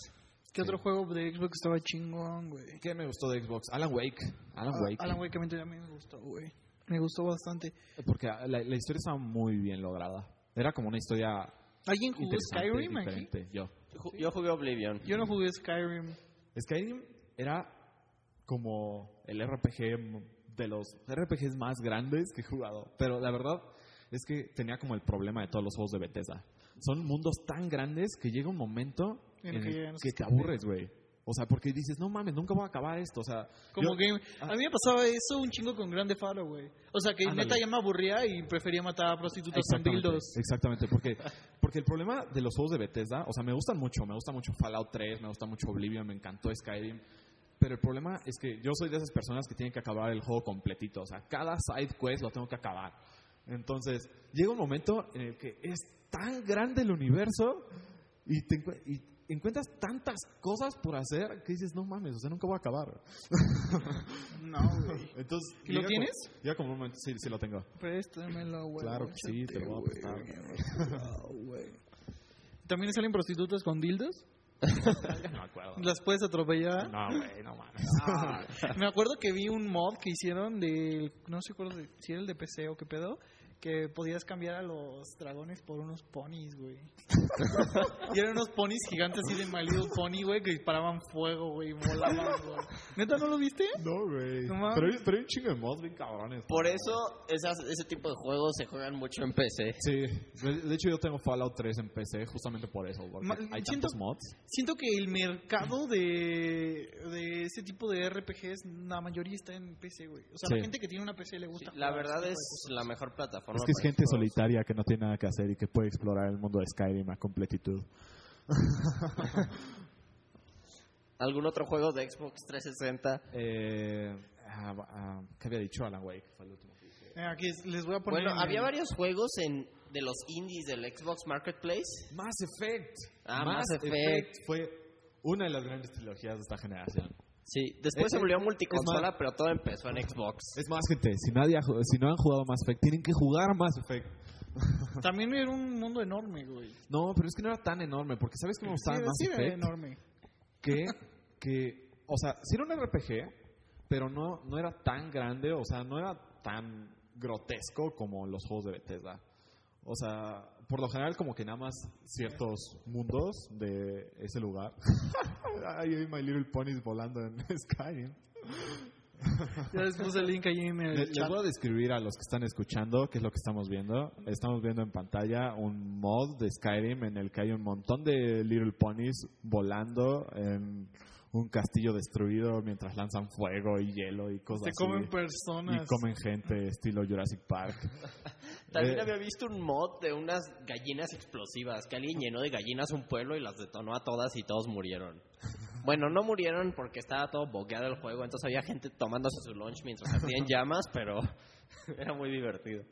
¿Qué otro juego de Xbox estaba chingón, güey? ¿Qué me gustó de Xbox? Alan Wake. Alan Ah, Wake. Alan Wake a mí también me gustó, güey. Me gustó bastante. Porque la, la historia estaba muy bien lograda. Era como una historia ¿Alguien jugó Skyrim aquí? diferente. Yo. Ju- Yo jugué Oblivion. Yo no jugué Skyrim. Skyrim era como el RPG de los RPGs más grandes que he jugado. Pero la verdad es que tenía como el problema de todos los juegos de Bethesda. Son mundos tan grandes que llega un momento En en, el que te aburres, güey. O sea, porque dices, no mames, nunca voy a acabar esto. O sea, Como yo- game. Ah. A mí me pasaba eso un chingo con Grande Faro, güey. O sea, que Ándale. neta ya me aburría y prefería matar a prostitutas con dildos. exactamente, porque, porque el problema de los juegos de Bethesda, o sea, me gustan mucho, me gusta mucho Fallout 3, me gusta mucho Oblivion, me encantó Skyrim, pero el problema es que yo soy de esas personas que tienen que acabar el juego completito, o sea, cada side quest lo tengo que acabar. Entonces, llega un momento en el que es tan grande el universo y, te y encuentras tantas cosas por hacer que dices, no mames, o sea, nunca voy a acabar. No, güey. Entonces, ¿Y lo tienes? Como, llega como un momento, sí, sí lo tengo. Préstamelo, güey. Claro que sí, te lo voy a prestar. ¿También salen prostitutas con dildos? Ya no me acuerdo. ¿Las puedes atropellar? No, güey, no mames. Me acuerdo que vi un mod que hicieron de. No sé si era el de PC o qué pedo. Que podías cambiar a los dragones por unos ponis, güey. y eran unos ponis gigantes así de My Little Pony, güey, que disparaban fuego, güey, y volaban, güey. ¿Neta no lo viste? No, güey. No pero, hay- pero hay un chingo de mods bien cabrones. Por eso esas- ese tipo de juegos se juegan mucho en PC. Sí, de, hecho yo tengo Fallout 3 en PC justamente por eso, porque Ma- hay siento- tantos mods. Siento que el mercado de, de ese tipo de RPGs, la mayoría está en PC, güey. O sea, Sí. la gente que tiene una PC le gusta. La jugar verdad es la mejor plataforma. Es que es gente juegos. solitaria que no tiene nada que hacer y que puede explorar el mundo de Skyrim a completitud. ¿Algún otro juego de Xbox 360? Eh, ah, ah, ¿Qué había dicho Alan Wake? Fue el último. Eh, aquí es- les voy a poner. Bueno, en había el- varios juegos en de los indies del Xbox Marketplace. Mass Effect. Ah, Mass Effect. fue una de las grandes trilogías de esta generación. Sí, después Eh, se volvió multiconsola, más- pero todo empezó en Xbox. Es más, gente, si, nadie ha si no han jugado Mass Effect, tienen que jugar Mass Effect. También era un mundo enorme, güey. No, pero es que no era tan enorme, porque ¿sabes qué me gustaba Sí, Mass sí, era enorme. que, que, o sea, sí era un RPG, pero no, no era tan grande, o sea, no era tan grotesco como los juegos de Bethesda. O sea, por lo general como que nada más ciertos mundos de ese lugar. Ahí hay My Little Ponies volando en Skyrim. Ya les puse el link ahí en el Le- Les voy a describir a los que están escuchando qué es lo que estamos viendo. Estamos viendo en pantalla un mod de Skyrim en el que hay un montón de Little Ponies volando en un castillo destruido mientras lanzan fuego y hielo y cosas Se así. comen personas. y comen gente estilo Jurassic Park. También Eh, había visto un mod de unas gallinas explosivas, que alguien llenó de gallinas un pueblo y las detonó a todas y todos murieron. Bueno, no murieron porque estaba todo boqueado el juego, entonces había gente tomándose su lunch mientras ardían llamas, pero era muy divertido.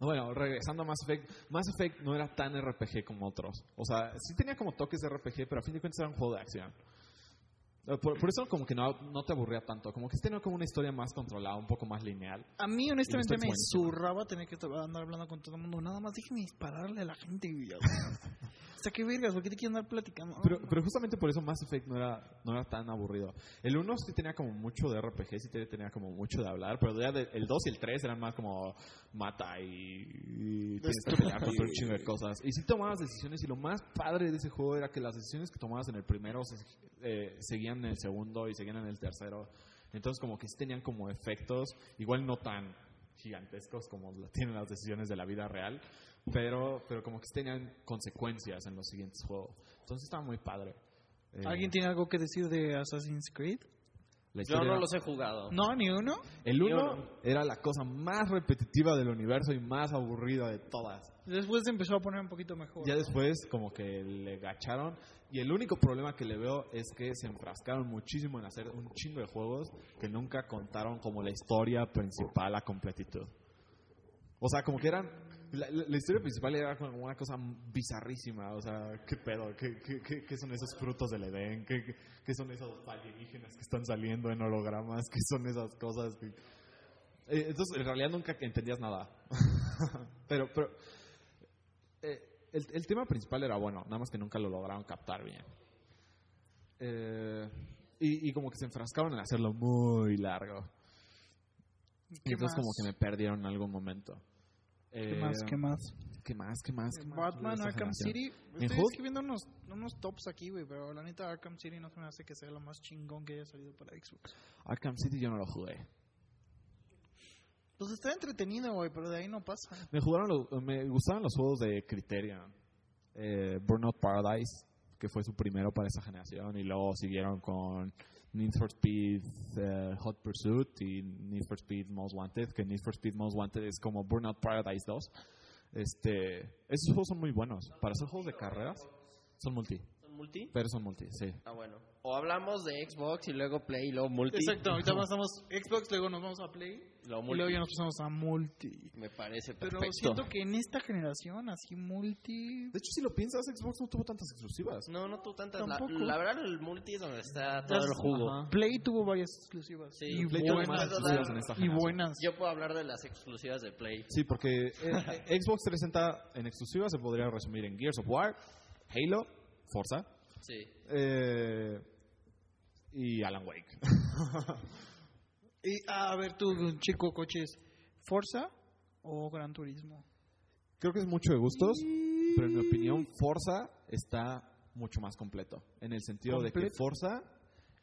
Bueno, regresando a Mass Effect, Mass Effect no era tan RPG como otros. O sea, sí tenía como toques de RPG, pero a fin de cuentas era un juego de acción. Eh, Por, por eso como que no, no te aburría tanto, como que sí tenía como una historia más controlada, un poco más lineal. A mí, honestamente, me zurraba tener que andar hablando con todo el mundo. Nada más déjeme dispararle a la gente. o sea, qué vergas, ¿por qué te quieren andar platicando? Pero, pero justamente por eso Mass Effect no era, no era tan aburrido. El 1 sí tenía como mucho de RPG, sí te- tenía como mucho de hablar, pero ya de- el 2 y el 3 eran más como mata y, y tienes que pelear contra un chingo de cosas. Y sí tomabas decisiones y lo más padre de ese juego era que las decisiones que tomabas en el primero se- eh, seguían en el segundo y seguían en el tercero. Entonces como que sí tenían como efectos, igual no tan gigantescos como tienen las decisiones de la vida real, pero, pero como que sí tenían consecuencias en los siguientes juegos. Entonces estaba muy padre. Eh, ¿Alguien tiene algo que decir de Assassin's Creed? La Yo no los he jugado. No, ni uno. El Ni 1 uno. era la cosa más repetitiva del universo y más aburrida de todas. Después se empezó a poner un poquito mejor. Ya después como que le gacharon y el único problema que le veo es que se enfrascaron muchísimo en hacer un chingo de juegos que nunca contaron como la historia principal a completitud. O sea, como que eran... La, la- la historia principal era como una cosa bizarrísima, o sea, ¿qué pedo? ¿Qué, qué, qué- qué son esos frutos del Edén? ¿Qué, qué- qué son esos alienígenas que están saliendo en hologramas? ¿Qué son esas cosas? que- Eh, entonces, en realidad nunca entendías nada. pero, pero eh, el, el tema principal era bueno, nada más que nunca lo lograron captar bien. Eh, y, y como que se enfrascaron en hacerlo muy largo. Y ¿Qué entonces como que me perdieron en algún momento. ¿Qué Eh, más? ¿Qué más? ¿Qué más? ¿Qué más? ¿Qué más Batman, Arkham? City. ¿En Estoy juego? escribiendo unos, unos tops aquí, güey, pero la neta Arkham City no se me hace que sea lo más chingón que haya salido para Xbox. Arkham City yo no lo jugué. Pues está entretenido, güey, pero de ahí no pasa. Me, jugaron los- me gustaban los juegos de Criterion. Eh, Burnout Paradise, que fue su primero para esa generación, y luego siguieron con Need for Speed eh, Hot Pursuit y Need for Speed Most Wanted, que Need for Speed Most Wanted es como Burnout Paradise 2. Este, esos juegos son muy buenos. Para ser juegos de carreras, son multi, ¿Son multi? pero son multi, sí. Ah, bueno. O hablamos de Xbox y luego Play y luego multi. Exacto, ahorita pasamos Xbox, luego nos vamos a Play Luego y multi. luego ya nos pasamos a Multi. Me parece Pero perfecto. siento que en esta generación, así Multi... De hecho, si lo piensas, Xbox no tuvo tantas exclusivas. No, no tú tantas. La, Tampoco. la verdad, el multi es donde está todo el jugo. Ajá. Play tuvo varias exclusivas. Sí, y, Play tuvo buenas, más exclusivas en esta y buenas. Yo puedo hablar de las exclusivas de Play. Sí, porque eh, eh, Xbox 360 en exclusiva se podría resumir en Gears of War, Halo, Forza Sí. eh, y Alan Wake. Y, a ver, tú, chico, coches, ¿Forza o Gran Turismo? Creo que es mucho de gustos, pero en mi opinión Forza está mucho más completo. En el sentido de que. Forza...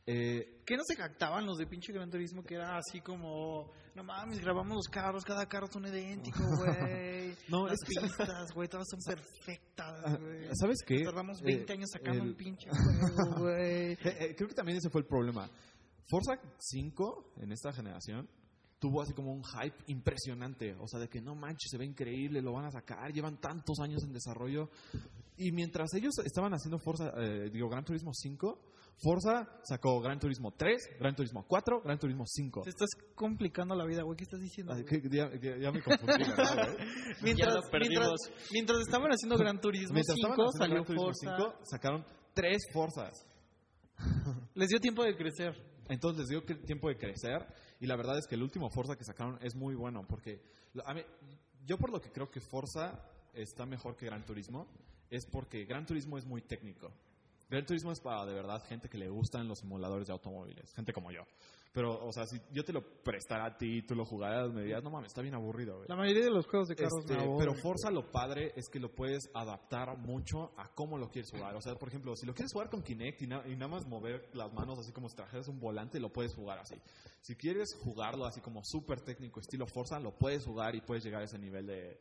eh, ¿Qué no se jactaban los de pinche Gran Turismo? Que era así como, no mames, grabamos los carros, cada carro son idéntico, güey. No, Las es que- pistas, güey, todas son perfectas, ah, güey. ¿Sabes qué? Tardamos 20 Eh, años sacando el- un pinche juego, güey. Eh, eh, creo que también ese fue el problema. Forza 5 en esta generación tuvo así como un hype impresionante. O sea, de que no manches, se ve increíble, lo van a sacar, llevan tantos años en desarrollo. Y mientras ellos estaban haciendo Forza, eh, digo, Gran Turismo 5, Forza sacó Gran Turismo 3, Gran Turismo 4, Gran Turismo 5. Te estás complicando la vida, güey. ¿Qué estás diciendo? Ay, güey? que- ya, ya- ya me confundí, ¿verdad, güey? Mientras, Ya lo perdimos. mientras, mientras estaban haciendo Gran Turismo Mientras 5, estaban haciendo salió Gran Turismo Forza. 5, sacaron tres Forzas. Les dio tiempo de crecer. Entonces les dio que- tiempo de crecer y la verdad es que el último Forza que sacaron es muy bueno porque lo- a mí- yo por lo que creo que Forza está mejor que Gran Turismo es porque Gran Turismo es muy técnico. Gran Turismo es para de verdad gente que le gustan los simuladores de automóviles, gente como yo. Pero, o sea, si yo te lo prestara a ti y tú lo jugaras, me dirías, no mames, está bien aburrido, güey. La mayoría de los juegos de carros Este, aburren. pero Forza lo padre es que lo puedes adaptar mucho a cómo lo quieres jugar. O sea, por ejemplo, si lo quieres jugar con Kinect y, na- y nada más mover las manos así como si trajeras un volante, lo puedes jugar así. Si quieres jugarlo así como súper técnico, estilo Forza, lo puedes jugar y puedes llegar a ese nivel de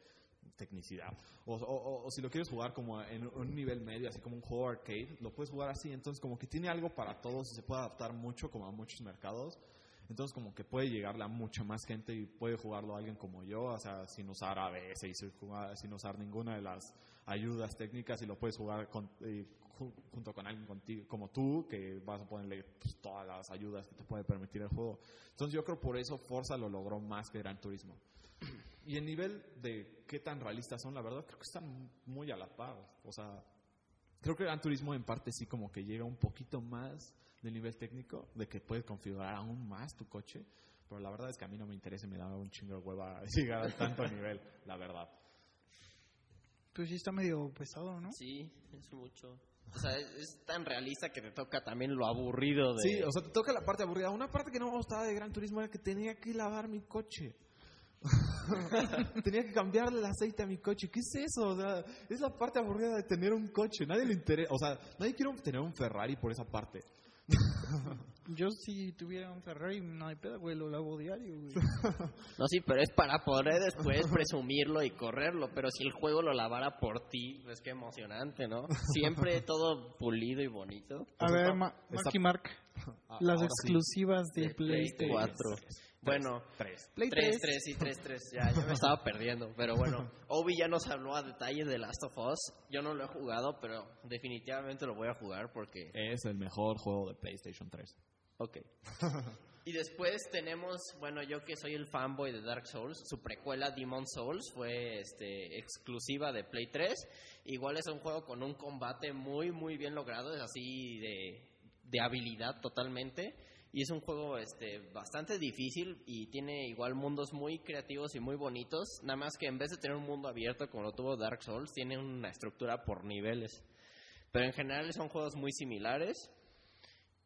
tecnicidad. O, o- o- si lo quieres jugar como en un nivel medio, así como un juego arcade, lo puedes jugar así. Entonces, como que tiene algo para todos y se puede adaptar mucho como a muchos mercados. Entonces, como que puede llegarle a mucha más gente y puede jugarlo alguien como yo, o sea, sin usar ABS y sin, usar ninguna de las ayudas técnicas y lo puedes jugar con- ju- junto con alguien contigo, como tú, que vas a ponerle pues, todas las ayudas que te puede permitir el juego. Entonces, yo creo por eso Forza lo logró más que Gran Turismo. Y el nivel de qué tan realistas son, la verdad, creo que están muy a la par. O sea, creo que Gran Turismo en parte sí como que llega un poquito más del nivel técnico, de que puedes configurar aún más tu coche, pero la verdad es que a mí no me interesa y me da un chingo de hueva llegar a tanto nivel, la verdad. Pues sí está medio pesado, ¿no? Sí, es mucho. O sea, es, es tan realista que te toca también lo aburrido de... Sí, o sea, te toca la parte aburrida. Una parte que no me gustaba de Gran Turismo era que tenía que lavar mi coche. tenía que cambiarle el aceite a mi coche. ¿Qué es eso? O sea, es la parte aburrida de tener un coche. Nadie le interesa. O sea, nadie quiere tener un Ferrari por esa parte. Yo si tuviera un Ferrari, no hay pedo, güey, lo lavo diario, güey. No, sí, pero es para poder después presumirlo y correrlo. Pero si el juego lo lavara por ti, pues qué emocionante, ¿no? Siempre todo pulido y bonito. A Pues ver, Ma- Mark, Ah, las ahora sí. exclusivas de, De Play PlayStation. 4. Bueno, Tres. Play 3, 3. 3 y 3, 3. Ya, yo me estaba perdiendo. Pero bueno, Obi ya nos habló a detalle de Last of Us. Yo no lo he jugado, pero definitivamente lo voy a jugar porque. Es el mejor juego de PlayStation 3. Ok. Y después tenemos, bueno, yo que soy el fanboy de Dark Souls, su precuela Demon Souls fue este, exclusiva de Play 3. Igual es un juego con un combate muy, muy bien logrado, es así de, de habilidad totalmente. Y es un juego este, bastante difícil y tiene igual mundos muy creativos y muy bonitos. Nada más que en vez de tener un mundo abierto como lo tuvo Dark Souls, tiene una estructura por niveles. Pero en general son juegos muy similares.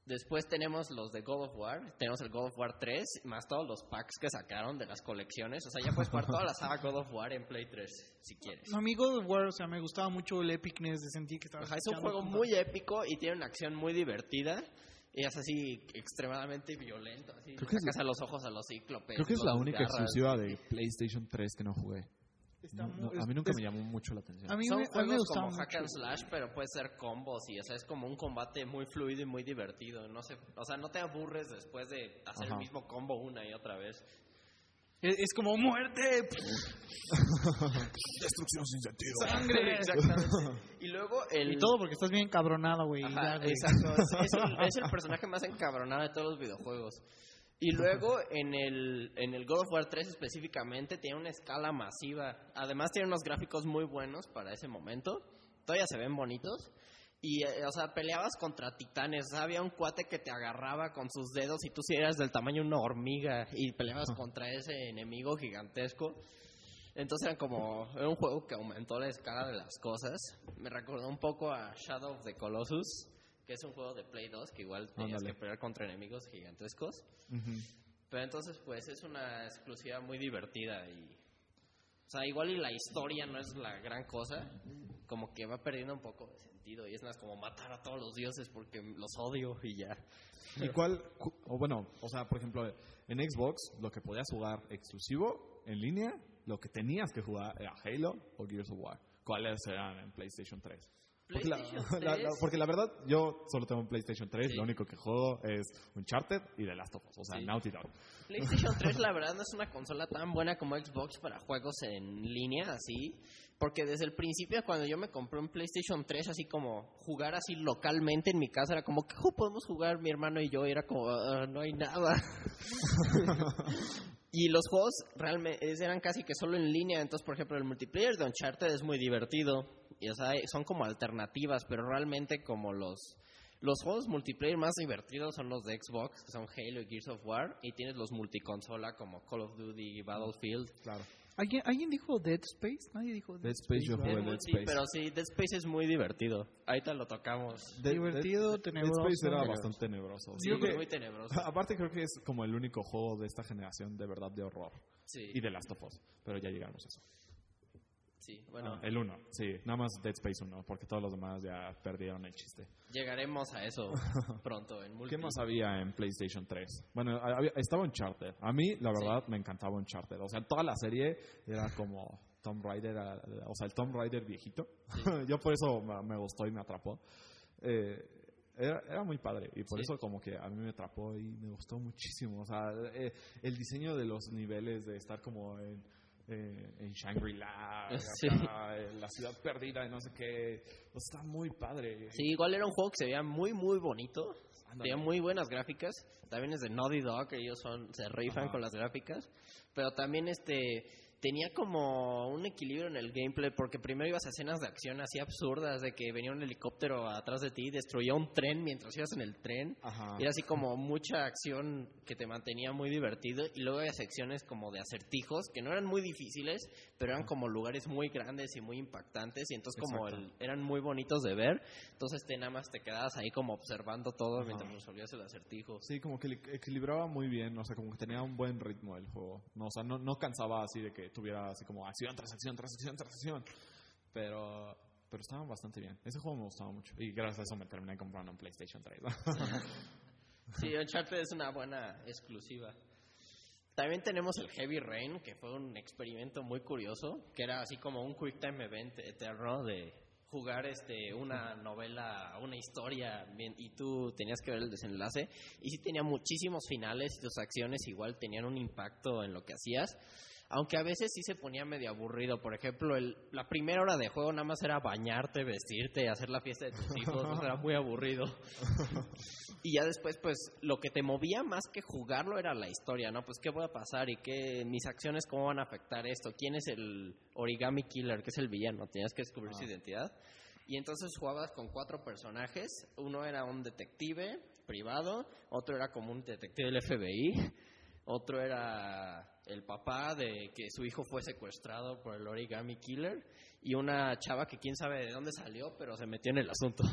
Después tenemos los de God of War, tenemos el God of War 3, más todos los packs que sacaron de las colecciones. O sea, ya puedes jugar toda la saga God of War en Play 3, si quieres. No, mi God of War, o sea, me gustaba mucho el epicness de sentir que estaba Ajá, es un juego muy épico y tiene una acción muy divertida. Y es así extremadamente violento. Así, Creo que es sacas a los ojos a los cíclopes. Creo que es la única garras. exclusiva de PlayStation 3 que no jugué. No, no, a mí es- nunca es- me llamó mucho la atención. A mí, Son me, a mí me juegos como hack and slash, pero puede ser combos y, o sea, es como un combate muy fluido y muy divertido. No sé, o sea, no te aburres después de hacer Ajá. el mismo combo una y otra vez. Es, es como muerte, Destrucción sin sentido. sangre. Exactamente. Y luego el... Y todo porque estás bien cabronado, güey. Ajá, exacto. Es, es el, es el personaje más encabronado de todos los videojuegos. Y luego en el, en el God of War 3 específicamente tiene una escala masiva. Además tiene unos gráficos muy buenos para ese momento. Todavía se ven bonitos. Y, eh, o sea, peleabas contra titanes. Había un cuate que te agarraba con sus dedos y tú si eras del tamaño de una hormiga y peleabas contra ese enemigo gigantesco. Entonces era como era un juego que aumentó la escala de las cosas. Me recordó un poco a Shadow of the Colossus, que es un juego de Play 2 que igual tenías que pelear contra enemigos gigantescos. Pero entonces pues es una exclusiva muy divertida y o sea, igual y la historia no es la gran cosa, como que va perdiendo un poco y es más como matar a todos los dioses porque los odio y ya. ¿Y cuál? cu- O bueno, o sea, por ejemplo, en Xbox lo que podías jugar exclusivo en línea, lo que tenías que jugar era Halo o Gears of War. ¿Cuáles eran en PlayStation 3? Porque la, PlayStation la- la- 3. porque la verdad, yo solo tengo un PlayStation 3, Sí. lo único que juego es Uncharted y The Last of Us, o sea, Sí. Naughty Dog. PlayStation 3 la verdad no es una consola tan buena como Xbox para juegos en línea, así. Porque desde el principio cuando yo me compré un PlayStation 3, así como jugar así localmente en mi casa, era como, ¿qué podemos jugar mi hermano y yo? Y era como, "Ah, no hay nada. y los juegos realmente eran casi que solo en línea. Entonces, por ejemplo, el multiplayer de Uncharted es muy divertido. Y, o sea, son como alternativas, pero realmente como los Los juegos multiplayer más divertidos son los de Xbox, que son Halo y Gears of War, y tienes los multiconsola como Call of Duty y Battlefield. Claro. ¿Alguien, ¿Alguien dijo Dead Space? Nadie dijo Dead, Dead Space yo jugué Dead multi, Space. pero sí, Dead Space es muy divertido. Ahorita lo tocamos. Dead- Divertido, Dead- tenebroso. Dead Space era bastante tenebroso. Sí, Creo que- muy tenebroso. aparte creo que es como el único juego de esta generación de verdad de horror. Sí, Y de Last of Us. Pero ya llegamos a eso. Sí, bueno, Ah, el 1, sí. Nada más Dead Space 1, porque todos los demás ya perdieron el chiste. llegaremos a eso pronto en multi. ¿Qué más había en PlayStation 3? Bueno, había- estaba Uncharted. A mí, la verdad, me encantaba Uncharted. O sea, toda la serie era como Tomb Raider, o sea, el Tomb Raider viejito. Yo por eso me, me gustó y me atrapó. Eh, era, era muy padre y por Sí. eso como que a mí me atrapó y me gustó muchísimo. O sea, eh, el diseño de los niveles, de estar como en, eh, en Shangri-La, Sí. la ciudad perdida y no sé qué. Sea, está muy padre. Sí, igual era un juego que se veía muy, muy bonito. Tenía muy buenas gráficas. También es de Naughty Dog, ellos son, se rifan Ajá. con las gráficas. Pero también este tenía como un equilibrio en el gameplay porque primero ibas a escenas de acción así absurdas de que venía un helicóptero atrás de ti y destruía un tren mientras ibas en el tren. Ajá. Era así como mucha acción que te mantenía muy divertido. Y luego había secciones como de acertijos que no eran muy difíciles, pero eran como lugares muy grandes y muy impactantes. Y entonces como el- eran muy bonitos de ver. Entonces te nada más te quedabas ahí como observando todo Ajá. mientras resolvías el acertijo. Sí, como que li- equilibraba muy bien, o sea, como que tenía un buen ritmo el juego. No, o sea, no, no cansaba así de que tuviera así como acción tras acción, tras acción, tras acción. Pero, pero estaban bastante bien. Ese juego me gustaba mucho. Y gracias a eso me terminé comprando un PlayStation 3. Sí, Uncharted es una buena exclusiva. También tenemos el Heavy Rain, que fue un experimento muy curioso, que era así como un quick time event eterno de jugar este una novela, una historia, y tú tenías que ver el desenlace. Y sí tenía muchísimos finales y tus acciones igual tenían un impacto en lo que hacías. Aunque a veces sí se ponía medio aburrido. Por ejemplo, el, la primera hora de juego nada más era bañarte, vestirte, hacer la fiesta de tus hijos. o sea, era muy aburrido. Y ya después, pues, lo que te movía más que jugarlo era la historia, ¿no? Pues, ¿qué voy a pasar? ¿Y qué, mis acciones, cómo van a afectar esto? ¿Quién es el origami killer? que es el villano? Tenías que descubrir su identidad. Y entonces jugabas con cuatro personajes. Uno era un detective privado, otro era como un detective del FBI, otro era el papá de que su hijo fue secuestrado por el origami killer y una chava que quién sabe de dónde salió, pero se metió en el asunto.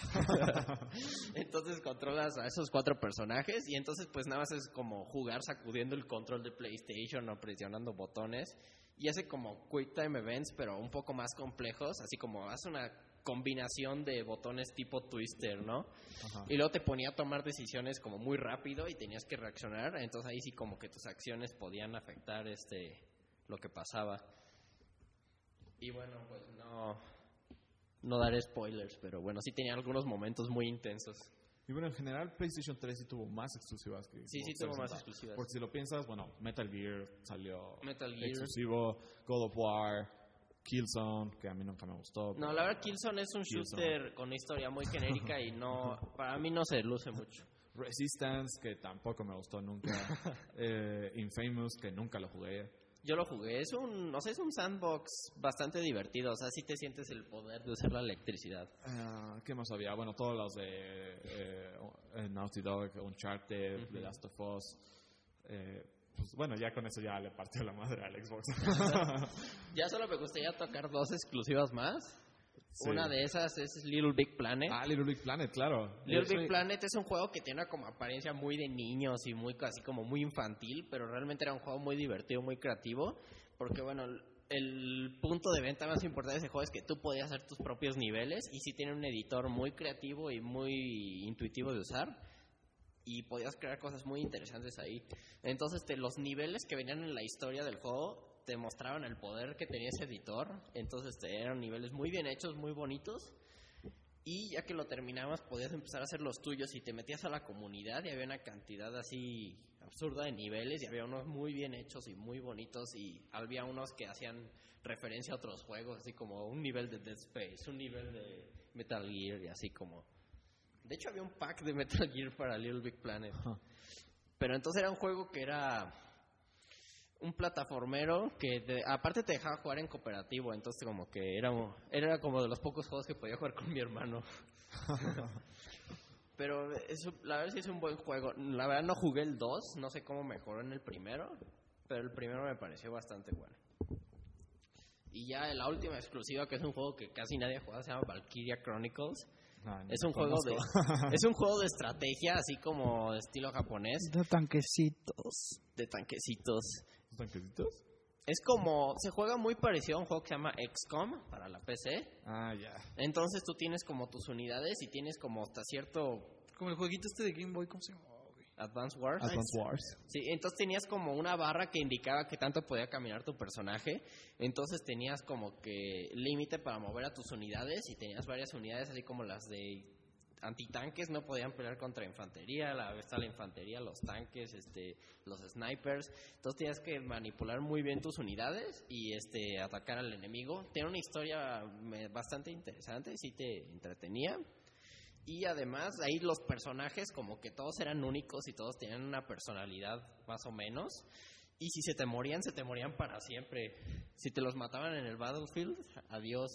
entonces controlas a esos cuatro personajes y entonces pues nada más es como jugar sacudiendo el control de PlayStation o presionando botones y hace como quick time events pero un poco más complejos, así como hace una combinación de botones tipo twister, ¿no? Ajá. Y luego te ponía a tomar decisiones como muy rápido y tenías que reaccionar, entonces ahí sí como que tus acciones podían afectar este lo que pasaba. Y bueno, pues no no daré spoilers, pero bueno, sí tenía algunos momentos muy intensos. Y bueno, en general PlayStation 3 sí tuvo más exclusivas que Sí, sí tuvo más 360. exclusivas. Porque si lo piensas, bueno, Metal Gear salió Metal Gear. exclusivo, God of War, Killzone, que a mí nunca me gustó. No, la verdad Killzone es un Killzone. shooter con una historia muy genérica y no para mí no se luce mucho. Resistance, que tampoco me gustó nunca. eh, Infamous, que nunca lo jugué. Yo lo jugué, es un, no sé, es un sandbox bastante divertido, o sea, sí te sientes el poder de usar la electricidad. Ah, ¿Qué más había? Bueno, todos los de eh, eh, Naughty Dog, Uncharted, Ujú. The Last of Us. Eh, pues bueno, ya con eso ya le partió la madre al Xbox. Ya solo me gustaría tocar dos exclusivas más. Sí. Una de esas es Little Big Planet. Ah, Little Big Planet, claro. Little Big Planet es un juego que tiene como apariencia muy de niños y muy casi como muy infantil, pero realmente era un juego muy divertido, muy creativo, porque bueno, el- el punto de venta más importante de ese juego es que tú podías hacer tus propios niveles y sí tiene un editor muy creativo y muy intuitivo de usar y podías crear cosas muy interesantes ahí. Entonces, te- los niveles que venían en la historia del juego te mostraban el poder que tenía ese editor. Entonces, te eran niveles muy bien hechos, muy bonitos. Y ya que lo terminabas, podías empezar a hacer los tuyos y te metías a la comunidad y había una cantidad así absurda de niveles y había unos muy bien hechos y muy bonitos y había unos que hacían referencia a otros juegos, así como un nivel de Dead Space, un nivel de Metal Gear y así como... De hecho había un pack de Metal Gear para Little Big Planet. Pero entonces era un juego que era un plataformero que te- aparte te dejaba jugar en cooperativo, entonces como que era, era como de los pocos juegos que podía jugar con mi hermano. Pero es, la verdad sí es un buen juego. La verdad no jugué el 2, no sé cómo mejoró en el primero, pero el primero me pareció bastante bueno. Y ya la última exclusiva, que es un juego que casi nadie jugado, se llama Valkyria Chronicles. No Es un juego de es un juego de estrategia así como estilo japonés, De tanquecitos. de tanquecitos. ¿Tanquecitos? Es como se juega muy parecido a un juego que se llama XCOM para la PC. Ah, ya. Entonces tú tienes como tus unidades y tienes como hasta cierto Como el jueguito este de Game Boy, ¿cómo se llama? Advance Wars. Advance Wars. Sí, entonces tenías como una barra que indicaba que tanto podía caminar tu personaje. Entonces tenías como que límite para mover a tus unidades y tenías varias unidades así como las de antitanques no podían pelear contra infantería, la está la infantería, los tanques, este, los snipers. Entonces tenías que manipular muy bien tus unidades y este atacar al enemigo. Tiene una historia bastante interesante, sí te entretenía. Y además ahí los personajes como que todos eran únicos y todos tenían una personalidad más o menos. Y si se te morían, se te morían para siempre. Si te los mataban en el battlefield, adiós.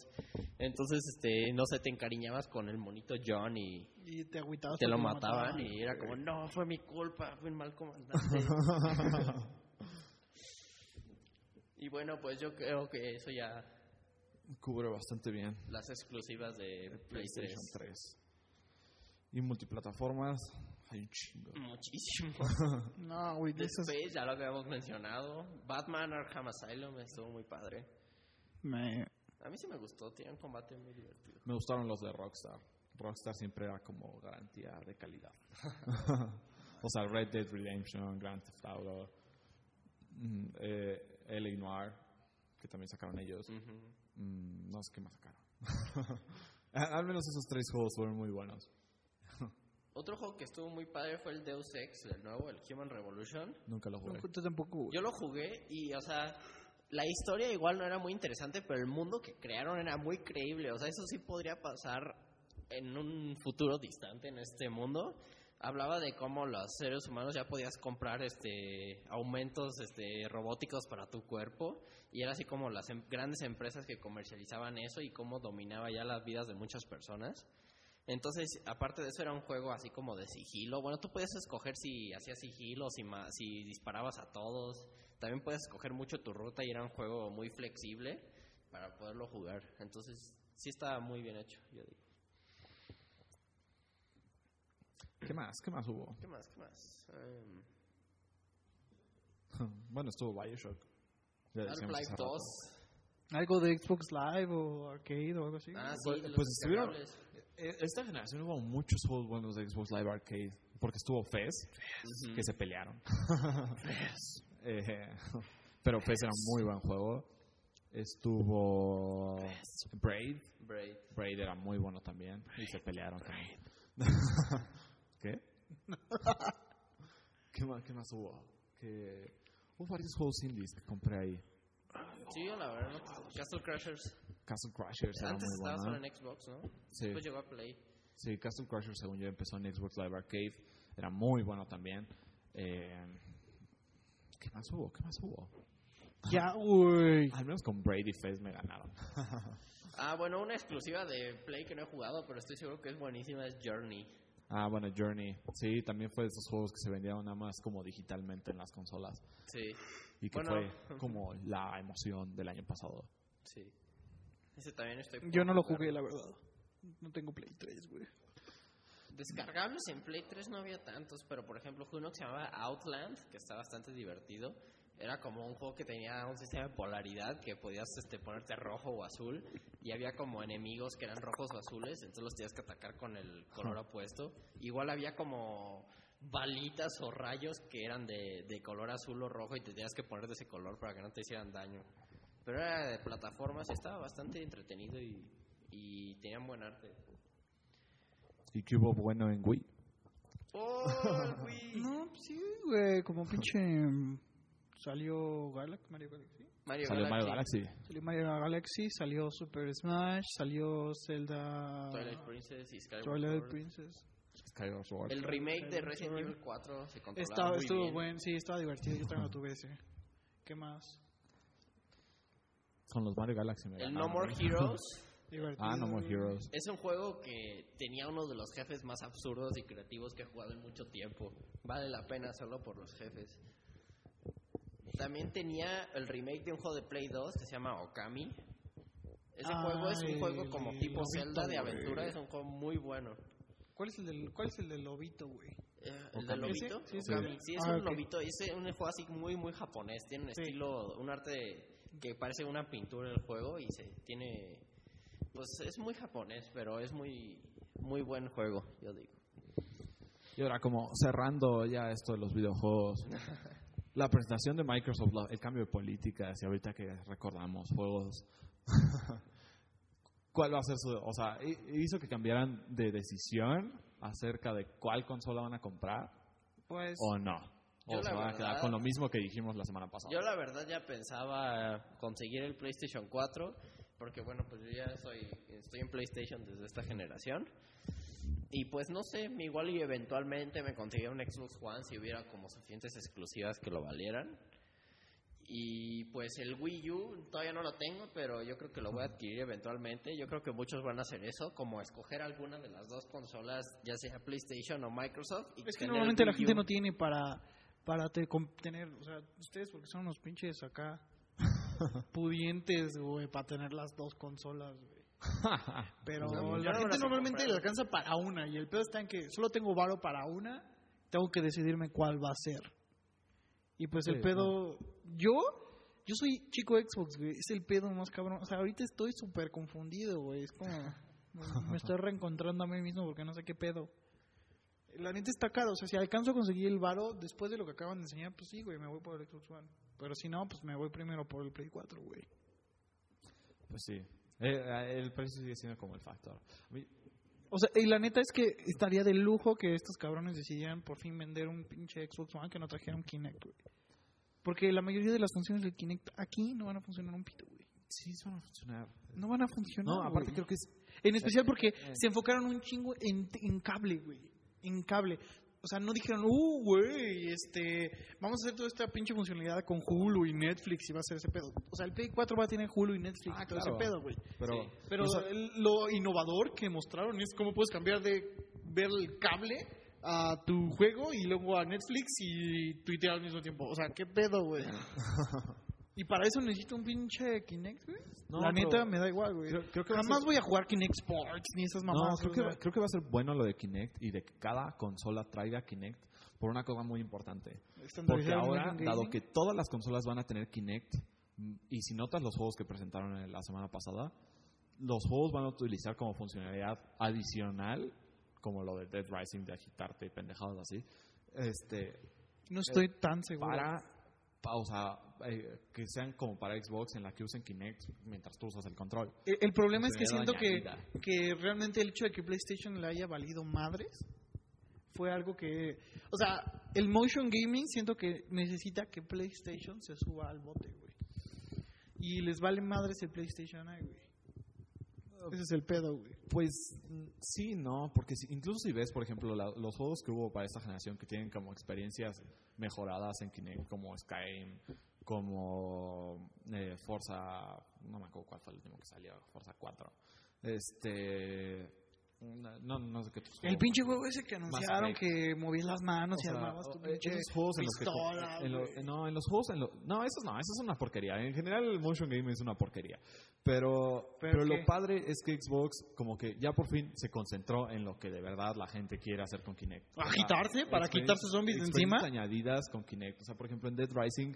Entonces, este, no sé, te encariñabas con el monito John y Y te agüitabas. te lo mataban y era como, no, fue mi culpa, fui un mal comandante. y bueno, pues yo creo que eso ya, Cubre bastante bien. las exclusivas de PlayStation. 3. Y multiplataformas, hay un chingo. Muchísimo. No, güey, de esas Space, ya lo habíamos mencionado. Batman Arkham Asylum estuvo muy padre. me... A mí sí me gustó, tiene un combate muy divertido. Me gustaron los de Rockstar. Rockstar siempre era como garantía de calidad. o sea, Red Dead Redemption, Grand Theft Auto, mm, eh, LA Noir, que también sacaron ellos. Mm, no sé qué más sacaron. Al menos esos tres juegos fueron muy buenos. Otro juego que estuvo muy padre fue el Deus Ex, el nuevo, el Human Revolution. Nunca lo jugué. No, tú tampoco, güey. Yo lo jugué y, o sea, la historia igual no era muy interesante, pero el mundo que crearon era muy creíble. O sea, eso sí podría pasar en un futuro distante en este mundo. Hablaba de cómo los seres humanos ya podías comprar este aumentos este robóticos para tu cuerpo y era así como las em- grandes empresas que comercializaban eso y cómo dominaba ya las vidas de muchas personas. Entonces, aparte de eso, era un juego así como de sigilo. Bueno, tú puedes escoger si hacías sigilo, si, ma- si disparabas a todos. También puedes escoger mucho tu ruta y era un juego muy flexible para poderlo jugar. Entonces, sí estaba muy bien hecho, yo digo. ¿Qué más? ¿Qué más hubo? ¿Qué más? ¿Qué más? Em, bueno, estuvo Bioshock. Ya Half-Life hace rato. 2. Algo de Xbox Live o Arcade o algo así. Ah, sí, Pues- de los pues estuvieron- Esta generación hubo muchos juegos buenos de Xbox Live Arcade. Porque estuvo Fez, que se pelearon. Eh, pero Fez era un muy buen juego. Estuvo Braid. Braid. Braid era muy bueno también. y se pelearon también. ¿Qué? ¿Qué más, ¿Qué más hubo? Que hubo varios juegos indies que compré ahí. Sí, la verdad, Castle Crashers. Castle Crashers era Antes muy estaba solo en Xbox, ¿no? Sí. Después llegó a Play. Sí, Castle Crashers, según yo, empezó en Xbox Live Arcade. Era muy bueno también. Eh, ¿Qué más hubo? ¿Qué más hubo? Ya, güey. Al menos con Brady Fest me ganaron. Ah, bueno, una exclusiva de Play que no he jugado, pero estoy seguro que es buenísima, es Journey. ah, bueno, Journey. Sí, también fue de esos juegos que se vendían nada más como digitalmente en las consolas. Sí, Y que Bueno. fue como la emoción del año pasado. sí. Ese también estoy Yo no lo jugué, la verdad. No tengo Play 3, güey. Descargables en Play 3 no había tantos, pero por ejemplo, uno que se llamaba Outland, que está bastante divertido. Era como un juego que tenía un sistema de polaridad que podías este, ponerte rojo o azul y había como enemigos que eran rojos o azules, entonces los tenías que atacar con el color opuesto. Igual había como balitas o rayos que eran de, de color azul o rojo y te tenías que poner de ese color para que no te hicieran daño. Pero era de plataformas y estaba bastante entretenido y, y tenían buen arte. ¿Y qué hubo bueno en Wii? ¡Oh, el Wii! No, pues sí, güey. Como pinche. mm, Salió Galaxy, Mario Galaxy. Mario Salió Mario Galaxy, Galaxy. Salió Mario Galaxy, salió Super Smash, salió Zelda. Twilight Princess y Skyward Twilight Sword. Princess. Skyward Sword. El remake de Resident. Evil 4 se controlaba Estaba, muy estuvo bien. buen, sí, estaba divertido. Yo también lo tuve ese. ¿Qué más? Con los Mario Galaxy me El. No More Heroes Divertido. Ah, No More Heroes. Es un juego que tenía uno de los jefes más absurdos y creativos que he jugado en mucho tiempo. Vale la pena solo por los jefes. También tenía el remake de un juego de Play 2 que se llama Okami. Ese juego es un juego como tipo lobito, Zelda de aventura. Es un juego muy bueno. ¿Cuál es el del, cuál es el del lobito, güey? Eh, ¿El del lobito? ¿Ese? Sí, sí. Sí, es Ah, un lobito. Es un juego así muy, muy japonés. Tiene un Sí. estilo, un arte que parece una pintura el juego y se tiene... Pues es muy japonés, pero es muy, muy buen juego, yo digo. Y ahora, como cerrando ya esto de los videojuegos, la presentación de Microsoft, el cambio de políticas, y ahorita que recordamos juegos, ¿cuál va a ser su. O sea, hi- hizo que cambiaran de decisión acerca de cuál consola van a comprar Pues o no? Yo O se la van a quedar verdad- con lo mismo que dijimos la semana pasada. Yo la verdad ya pensaba conseguir el PlayStation 4, porque bueno, pues yo ya soy, estoy en PlayStation desde esta generación. Y pues no sé, igual y eventualmente me conseguía un Xbox One si hubiera como suficientes exclusivas que lo valieran. Y pues el Wii U todavía no lo tengo, pero yo creo que lo voy a adquirir eventualmente. Yo creo que muchos van a hacer eso, como escoger alguna de las dos consolas, ya sea PlayStation o Microsoft. Y es que normalmente la gente no tiene para para te- tener, o sea, ustedes porque son unos pinches acá pudientes, güey, para tener las dos consolas, güey. Pero No, la gente normalmente le alcanza para una y el pedo está en que solo tengo varo para una, tengo que decidirme cuál va a ser. Y pues el Sí, pedo, yo, yo soy chico Xbox, güey, es el pedo más cabrón. O sea, ahorita estoy súper confundido, güey, es como, me- me estoy reencontrando a mí mismo porque no sé qué pedo. La neta está caro, o sea, si alcanzo a conseguir el varo después de lo que acaban de enseñar, pues sí, güey, me voy por el Xbox One. Pero si no, pues me voy primero por el Play 4, güey. Pues sí. Eh, el precio sigue siendo como el factor. Mí- O sea, y la neta es que estaría de lujo que estos cabrones decidieran por fin vender un pinche Xbox One que no trajeran Kinect, güey. Porque la mayoría de las funciones del Kinect aquí no van a funcionar un pito, güey. sí, eso va a funcionar. No van a funcionar. No, aparte güey. creo que es En especial porque se enfocaron un chingo en, en cable, güey. En cable. O sea, no dijeron, uh, güey, este, vamos a hacer toda esta pinche funcionalidad con Hulu y Netflix y va a ser ese pedo. O sea, el Play 4 va a tener Hulu y Netflix Ah, y todo claro. ese pedo, güey. Pero, Sí. Pero o sea, el- lo innovador que mostraron es cómo puedes cambiar de ver el cable a tu juego y luego a Netflix y tuitear al mismo tiempo. O sea, ¿qué pedo, güey? y para eso necesito un pinche Kinect, güey. No, La neta me da igual, güey. creo, creo que va a Jamás ser- voy a jugar Kinect Sports ni esas No, mamadas. creo o que, sea. va- creo que va a ser bueno lo de Kinect y de que cada consola traiga Kinect por una cosa muy importante. Porque ahora, dado que todas las consolas van a tener Kinect, y si notas los juegos que presentaron en la semana pasada, los juegos van a utilizar como funcionalidad adicional, como lo de Dead Rising, de agitarte y pendejadas así, este, No estoy tan seguro. para, o sea, eh, que sean como para Xbox en la que usen Kinect mientras tú usas el control. El, el problema es que siento que, que realmente el hecho de que PlayStation le haya valido madres fue algo que... O sea, el motion gaming siento que necesita que PlayStation se suba al bote, güey. Y les vale madres el PlayStation güey. Ese es el pedo, güey. Pues sí, no, porque si- incluso si ves, por ejemplo, los juegos que hubo para esta generación que tienen como experiencias mejoradas en Kinect, como Skyrim, como eh, Forza, no me acuerdo cuál fue el último que salió, Forza 4. Este, no, no sé qué otros El pinche juego ese que anunciaron que movías las manos O y sea, armabas tu o- pinche esos juegos en los que en lo- no en los juegos en lo- no esos no eso es una porquería en general el motion game es una porquería pero ¿Pero pero, lo padre es que Xbox como que ya por fin se concentró en lo que de verdad la gente quiere hacer con Kinect ¿Agitarse? ¿Para quitarse zombies de encima? añadidas con Kinect o sea por ejemplo en Dead Rising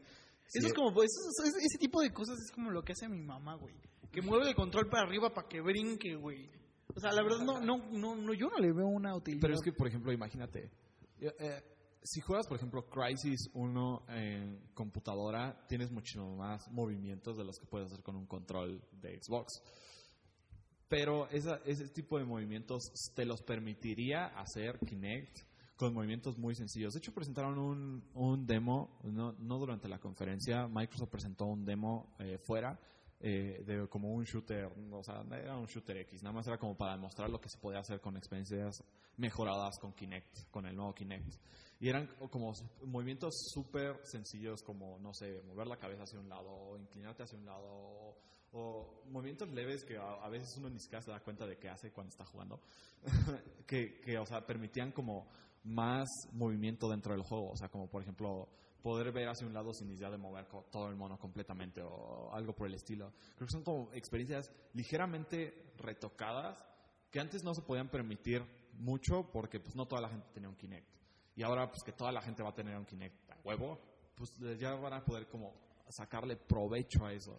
Eso es como, pues, eso- eso- ese tipo de cosas es como lo que hace mi mamá, güey. Que mueve el control para arriba para que brinque, güey. O sea, la verdad, no, no, no, yo no le veo una utilidad. Pero es que, por ejemplo, imagínate, eh, eh, si juegas, por ejemplo, Crisis 1 en computadora, tienes muchísimo más movimientos de los que puedes hacer con un control de Xbox. Pero esa- ese tipo de movimientos te los permitiría hacer Kinect con movimientos muy sencillos. De hecho, presentaron un, un demo, no, no durante la conferencia, Microsoft presentó un demo eh, fuera eh, de como un shooter, o sea, era un shooter X, nada más era como para demostrar lo que se podía hacer con experiencias mejoradas con Kinect, con el nuevo Kinect. Y eran como movimientos súper sencillos como, no sé, mover la cabeza hacia un lado, o inclinarte hacia un lado, o movimientos leves que a, a veces uno ni siquiera se da cuenta de qué hace cuando está jugando, que, que, o sea, permitían como más movimiento dentro del juego, o sea, como por ejemplo poder ver hacia un lado sin necesidad de mover todo el mono completamente o algo por el estilo. Creo que son como experiencias ligeramente retocadas que antes no se podían permitir mucho porque pues no toda la gente tenía un Kinect. Y ahora pues que toda la gente va a tener un Kinect a huevo, pues ya van a poder como sacarle provecho a eso.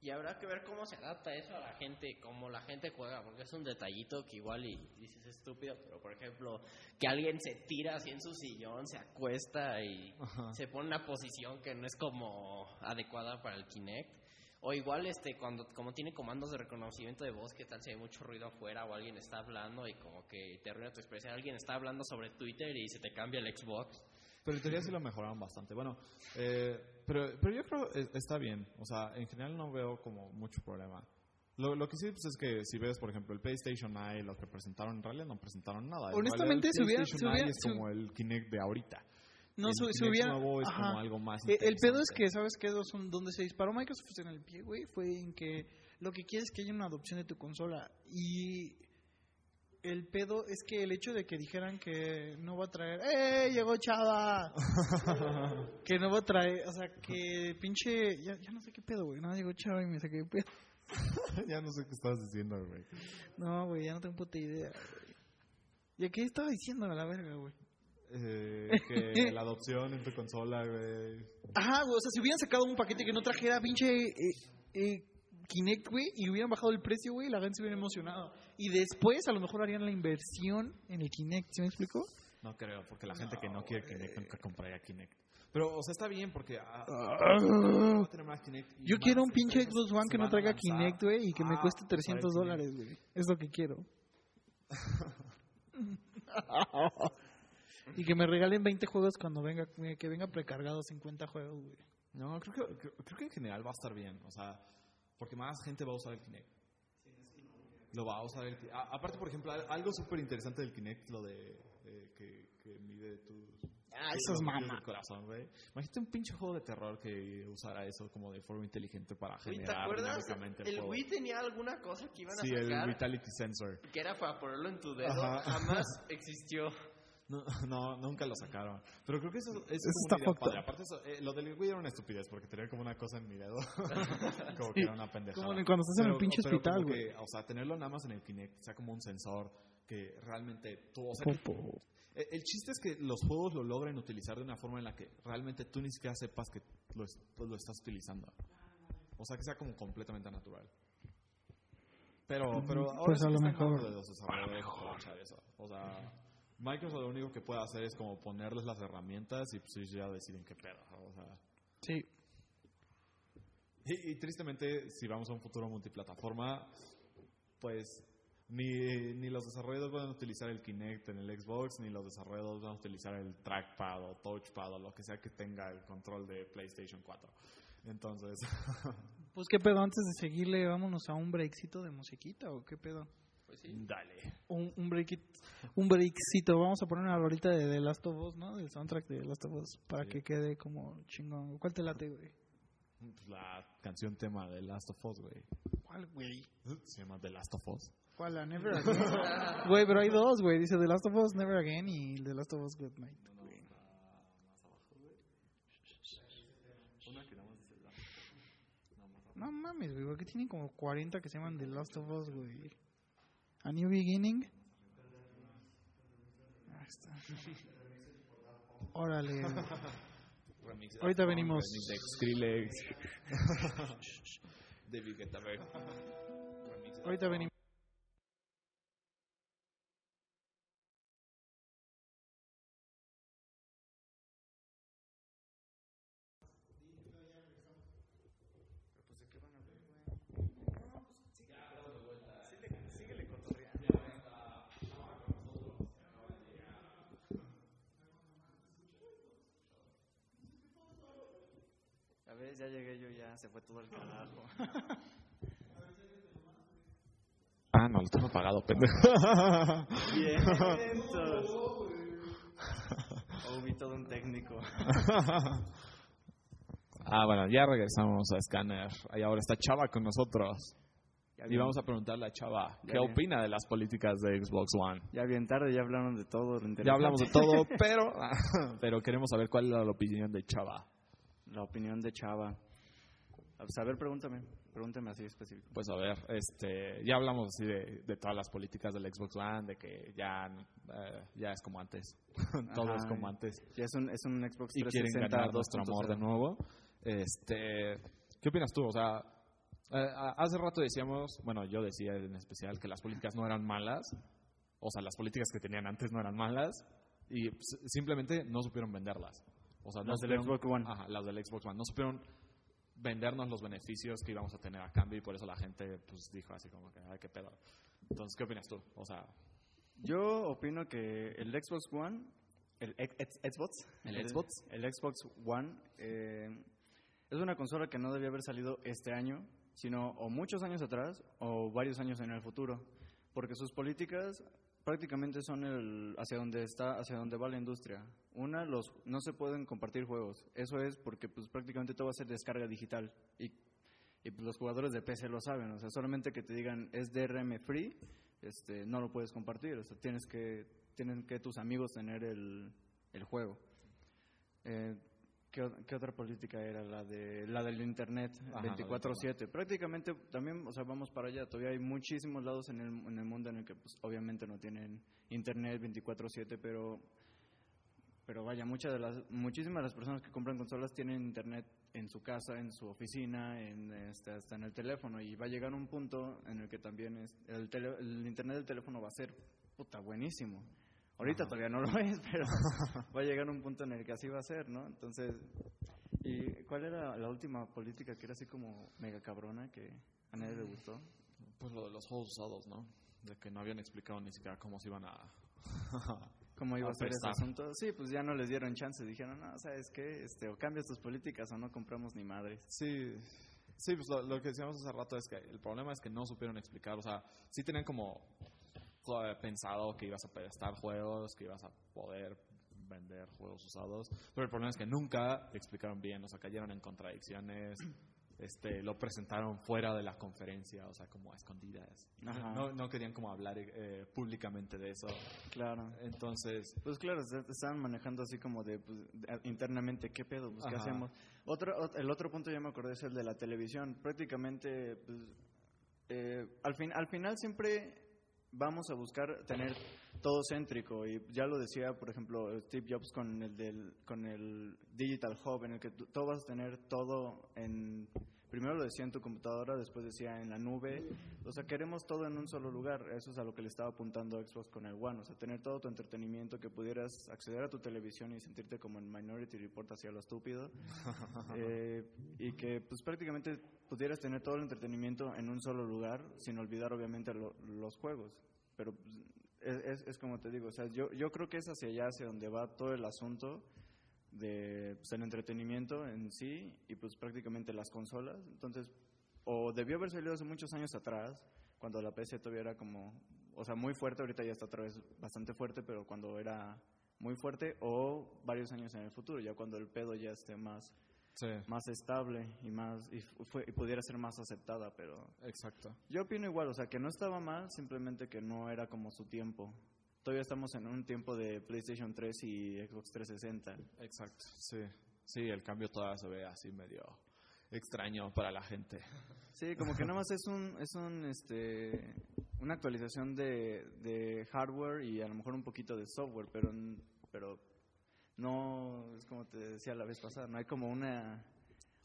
Y habrá que ver cómo se adapta eso a la gente, cómo la gente juega, porque es un detallito que igual y dices estúpido, pero por ejemplo, que alguien se tira así en su sillón, se acuesta y Ajá. se pone en una posición que no es como adecuada para el Kinect. O igual este cuando como tiene comandos de reconocimiento de voz, que tal si hay mucho ruido afuera o alguien está hablando y como que te arruina tu expresión, alguien está hablando sobre Twitter y se te cambia el Xbox. Pero en teoría sí lo mejoraron bastante. Bueno, eh, pero, pero yo creo que está bien. O sea, en general no veo como mucho problema. Lo, lo que sí pues, es que si ves, por ejemplo, el PlayStation Eye, los que presentaron, en realidad no presentaron nada. Honestamente, si hubiera- PlayStation si Eye es si- como el Kinect de ahorita. No, el Kinect hubiera- nuevo es como algo más Eh, El pedo es que, ¿sabes qué? Son- Donde se disparó Microsoft en el pie, güey, fue en que lo que quieres es que haya una adopción de tu consola. Y el pedo es que el hecho de que dijeran que no va a traer, ¡eh! Llegó Chava. que no va a traer, o sea, que pinche, ya, ya no sé qué pedo, güey. No, llegó Chava y me saqué de pedo. ya no sé qué estás diciendo, güey. No, güey, ya no tengo puta idea, güey. ¿Y a qué estaba diciendo a la verga, güey? Eh, que la adopción en tu consola, güey. Ajá, güey, o sea, si hubieran sacado un paquete que no trajera pinche eh, eh, Kinect, güey, y hubieran bajado el precio, güey, la gente se hubiera emocionado. Y después, a lo mejor harían la inversión en el Kinect, ¿sí me explico? No creo, porque la gente que no quiere Kinect nunca compraría Kinect. Pero, o sea, está bien porque ah, Ah. va a tener más Kinect y Yo más quiero un pinche empresas Xbox One que no traiga Kinect, güey, y que me a cueste usar 300 el Kinect. dólares, güey. Es lo que quiero. y que me regalen 20 juegos cuando venga, que venga precargado 50 juegos, güey. No, creo que, creo, creo que en general va a estar bien. O sea, porque más gente va a usar el Kinect. Lo va a usar el Kinect. Aparte, por ejemplo, al- algo súper interesante del Kinect, lo de, de que, que mide tus... Ah, latidos mamas. del corazón, güey. Imagínate un pinche juego de terror que usara eso como de forma inteligente para Güey, ¿Te generar acuerdas? el. Wii tenía alguna cosa que iban a Sí, el sacar Vitality Sensor. que era para ponerlo en tu dedo. Ajá. Jamás existió. No, no, nunca lo sacaron. Pero creo que eso, eso es Eso como está padre. Aparte, eso, eh, lo del Wii era una estupidez porque tenía como una cosa en mi dedo. como que era una pendejada. Como cuando estás en el pinche pero hospital, güey. que, O sea, tenerlo nada más en el Kinect, sea como un sensor que realmente tú. O sea, Popo. el, el chiste es que los juegos lo logren utilizar de una forma en la que realmente tú ni siquiera sepas que lo, es- pues, lo estás utilizando. O sea, que sea como completamente natural. Pero, pero ahora Pues sí a que lo mejor. de los desarrolladores aprovechar eso. O sea, Microsoft lo único que puede hacer es como ponerles las herramientas y pues ellos ya deciden qué pedo. O sea, Sí. y, y tristemente, si vamos a un futuro multiplataforma, pues ni, ni los desarrolladores van a utilizar el Kinect en el Xbox, ni los desarrolladores van a utilizar el trackpad o touchpad o lo que sea que tenga el control de PlayStation 4. Entonces, Pues qué pedo, antes de seguirle, vámonos a un breakcito de musiquita o qué pedo. Pues sí. dale. Un, un breakit, un breakcito, vamos a poner una rolita de The Last of Us, ¿no? Del soundtrack de The Last of Us, para Sí. que quede como chingón. ¿Cuál te late, güey? Pues La canción tema de Last of Us, güey. ¿Cuál, güey? Se llama The Last of Us. ¿Cuál? La Never Again. Güey, pero hay dos, güey. Dice The Last of Us Never Again y The Last of Us Good Night. güey. No mames, güey, porque tienen como 40 que se llaman The Last of Us, güey. A New Beginning. Está. Órale. Ahorita venimos. De Skrillex. Ahorita venimos. Ya llegué yo, ya se fue todo el carajo. Ah, no, lo tengo apagado, pendejo. Vientos. Oh, vi todo un técnico. Ah, bueno, ya regresamos a Scanner. Ahí ahora está Chava con nosotros. Y vamos a preguntarle a Chava, ¿qué bien. opina de las políticas de Xbox One? ya bien tarde, ya hablaron de todo. lo Ya hablamos de todo, pero, pero queremos saber cuál es la opinión de Chava. La opinión de Chava. A pues, a ver, pregúntame. Pregúntame así específico. Pues a ver, este, ya hablamos así de, de todas las políticas del Xbox One, de que ya, eh, ya es como antes. todo es como antes. Ya es un, es un Xbox y quieren 360 ganar nuestro amor de 2.0. nuevo. Este, ¿Qué opinas tú? O sea, eh, hace rato decíamos, bueno, yo decía en especial que las políticas no eran malas, o sea, las políticas que tenían antes no eran malas, y s- simplemente no supieron venderlas. O sea, no Las del supieron- Xbox One. Ajá, las del Xbox One. No supieron vendernos los beneficios que íbamos a tener a cambio y por eso la gente pues dijo así como que, ay, qué pedo. Entonces, ¿qué opinas tú? O sea, Yo opino que el Xbox One, el Xbox, ¿El Xbox? el Xbox One eh, es una consola que no debía haber salido este año, sino o muchos años atrás o varios años en el futuro, porque sus políticas prácticamente son el hacia donde está, hacia donde va la industria. Una, los no se pueden compartir juegos. Eso es porque pues prácticamente todo va a ser descarga digital y y pues, los jugadores de PC lo saben, o sea, solamente que te digan es DRM free, este, no lo puedes compartir, o sea, tienes que, tienen que tus amigos tener el, el juego. Eh, ¿qué, qué otra política era? La de la del internet, Ajá, la del 24/7. Prácticamente también, o sea, vamos para allá, todavía hay muchísimos lados en el, en el mundo en el que pues, obviamente no tienen internet 24/7, pero pero vaya, muchas de las, muchísimas de las personas que compran consolas tienen internet en su casa, en su oficina, en, este, hasta en el teléfono. Y va a llegar un punto en el que también es, el, tele- el internet del teléfono va a ser puta buenísimo. Ahorita todavía no lo es, pero va a llegar un punto en el que así va a ser, ¿no? Entonces, ¿y cuál era la última política que era así como mega cabrona que a nadie le gustó? pues lo de los juegos usados, ¿no? De que no habían explicado ni siquiera cómo se iban a... ¿Cómo iba A ser ese asunto? Sí, pues ya no les dieron chance. Dijeron, no, ¿sabes qué? Este, o cambias tus políticas o no compramos ni madres. Sí, sí, pues lo, lo que decíamos hace rato es que el problema es que no supieron explicar, o sea, sí tenían como pensado que ibas a prestar juegos, que ibas a poder vender juegos usados, pero el problema es que nunca explicaron bien, o sea, cayeron en contradicciones, este, lo presentaron fuera de la conferencia, o sea, como a escondidas. No, no querían como hablar eh, públicamente de eso. Claro. Entonces, Pues claro, se- estaban manejando así como de, pues, internamente, ¿qué pedo? Pues, ¿qué Ajá. hacemos? Otro, ot- el otro punto ya me acordé es el de la televisión. Prácticamente, pues, eh, al, fin, al final siempre vamos a buscar tener todo céntrico. Y ya lo decía, por ejemplo, Steve Jobs con el, del, con el Digital Hub, en el que tú, tú vas a tener todo en... Primero lo decía en tu computadora, después decía en la nube. O sea, queremos todo en un solo lugar. Eso es a lo que le estaba apuntando Xbox con el One. O sea, tener todo tu entretenimiento, que pudieras acceder a tu televisión y sentirte como en Minority Report hacia lo estúpido. Eh, y que pues prácticamente pudieras tener todo el entretenimiento en un solo lugar, sin olvidar obviamente lo- los juegos. Pero pues, es, es- es como te digo, o sea, yo, yo creo que es hacia allá, hacia donde va todo el asunto de pues, el entretenimiento en sí y pues prácticamente las consolas. Entonces, o debió haber salido hace muchos años atrás, cuando la PC todavía era como, o sea, muy fuerte, ahorita ya está otra vez bastante fuerte, pero cuando era muy fuerte, o varios años en el futuro, ya cuando el pedo ya esté más, sí, más estable y más y, fue- y pudiera ser más aceptada, pero exacto. yo opino igual, o sea, que no estaba mal, simplemente que no era como su tiempo. Todavía estamos en un tiempo de PlayStation 3 y Xbox 360. Exacto, sí. Sí, el cambio todavía se ve así medio extraño para la gente. Sí, como que nada más es un, es un, este, una actualización de, de hardware y a lo mejor un poquito de software, pero, pero no, es como te decía la vez pasada, no hay como una,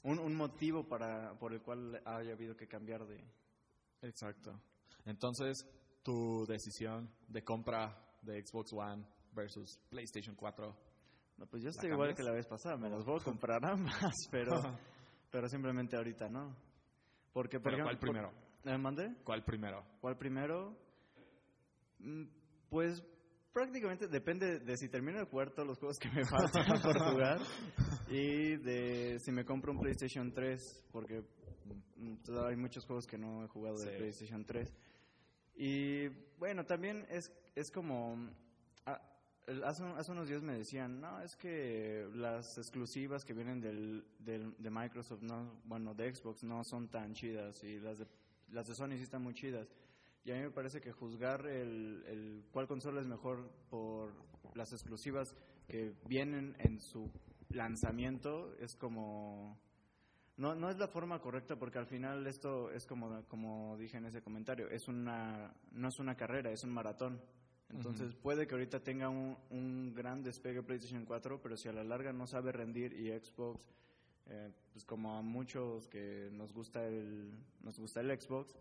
un, un motivo para, por el cual haya habido que cambiar de... Exacto. Entonces, tu decisión de compra de Xbox One versus PlayStation 4. No, pues yo estoy ¿La igual que la vez pasada, me las voy a comprar ambas, pero, pero simplemente ahorita no. Porque, por Pero, ejemplo, ¿cuál primero? por- ¿Me mandé? ¿Cuál primero? ¿Cuál primero? Mm, Pues prácticamente depende de si termino de jugar todos los juegos que me faltan por jugar y de si me compro un PlayStation 3, porque mm, todavía hay muchos juegos que no he jugado de. PlayStation 3. Y bueno, también es, es como... ah, el- hace, hace unos días me decían, no, es que las exclusivas que vienen del, del- de Microsoft, no, bueno, de Xbox, no son tan chidas y las de, las de Sony sí están muy chidas. Y a mí me parece que juzgar el, el cuál consola es mejor por las exclusivas que vienen en su lanzamiento es como... No, no es la forma correcta porque al final esto es como, como dije en ese comentario, es una, no es una carrera, es un maratón. Entonces puede que ahorita tenga un, un gran despegue PlayStation 4, pero si a la larga no sabe rendir y Xbox, eh, pues como a muchos que nos gusta el, nos gusta el Xbox,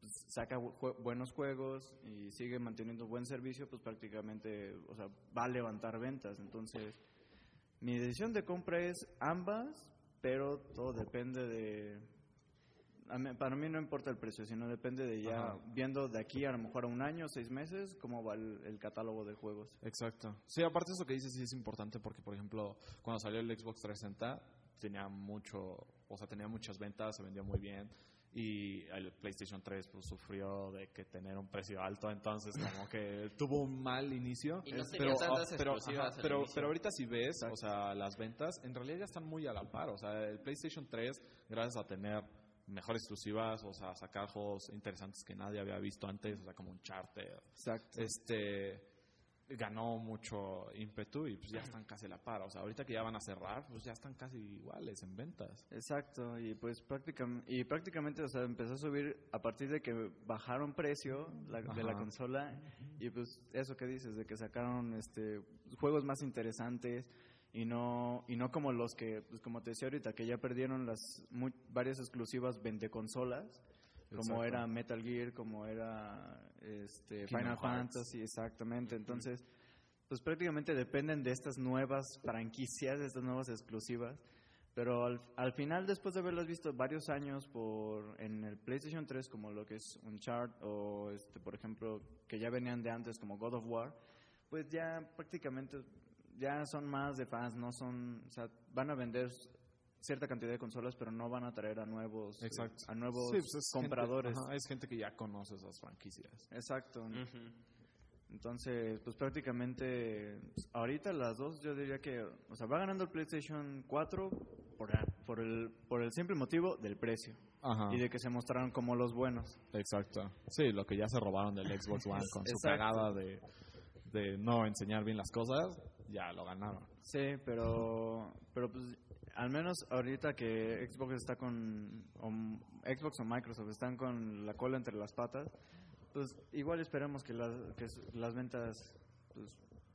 pues saca jue- buenos juegos y sigue manteniendo buen servicio, pues prácticamente, o sea, va a levantar ventas. Entonces, mi decisión de compra es ambas, pero todo depende de... mí- para mí no importa el precio, sino depende de ya Ajá. viendo de aquí a lo mejor a un año, seis meses, cómo va el, el catálogo de juegos. Exacto. Sí, aparte eso que dices sí es importante porque, por ejemplo, cuando salió el Xbox 360 tenía mucho, o sea, tenía muchas ventas, se vendía muy bien y el PlayStation 3 pues sufrió de que tener un precio alto, entonces como que tuvo un mal inicio. Y no pero, ah, pero, pero, inicio. pero ahorita si ves, o sea, las ventas en realidad ya están muy a la par, o sea, el PlayStation 3 gracias a tener mejores exclusivas, o sea, sacar juegos interesantes que nadie había visto antes, o sea, como un charter, Exacto. este ganó mucho ímpetu y pues ya están casi a la par. O sea, ahorita que ya van a cerrar, pues ya están casi iguales en ventas. Exacto, y pues prácticamente, y prácticamente o sea, empezó a subir a partir de que bajaron precio la- de la consola y pues eso que dices, de que sacaron este juegos más interesantes y no y no como los que, pues como te decía ahorita, que ya perdieron las mu- varias exclusivas vende consolas, como Exacto. era Metal Gear, como era este, Final. Fantasy, exactamente, entonces pues prácticamente dependen de estas nuevas franquicias, de estas nuevas exclusivas. Pero al, al final, después de haberlas visto varios años por en el PlayStation 3, como lo que es Uncharted, o este, por ejemplo, que ya venían de antes, como God of War, pues ya prácticamente ya son más de fans, no son, o sea, van a vender cierta cantidad de consolas, pero no van a traer a nuevos, Exacto. a nuevos Sí, pues es gente- compradores. ajá, es gente que ya conoce esas franquicias. Exacto. Entonces, pues prácticamente pues, ahorita las dos yo diría que, o sea, va ganando el PlayStation 4 por, por el por el simple motivo del precio Ajá. y de que se mostraron como los buenos. Exacto. Sí, lo que ya se robaron del Xbox One con su cagada de, de no enseñar bien las cosas, ya lo ganaron. Sí, pero pero pues al menos ahorita que Xbox está con o Xbox o Microsoft están con la cola entre las patas, pues igual esperemos que las que las ventas pues,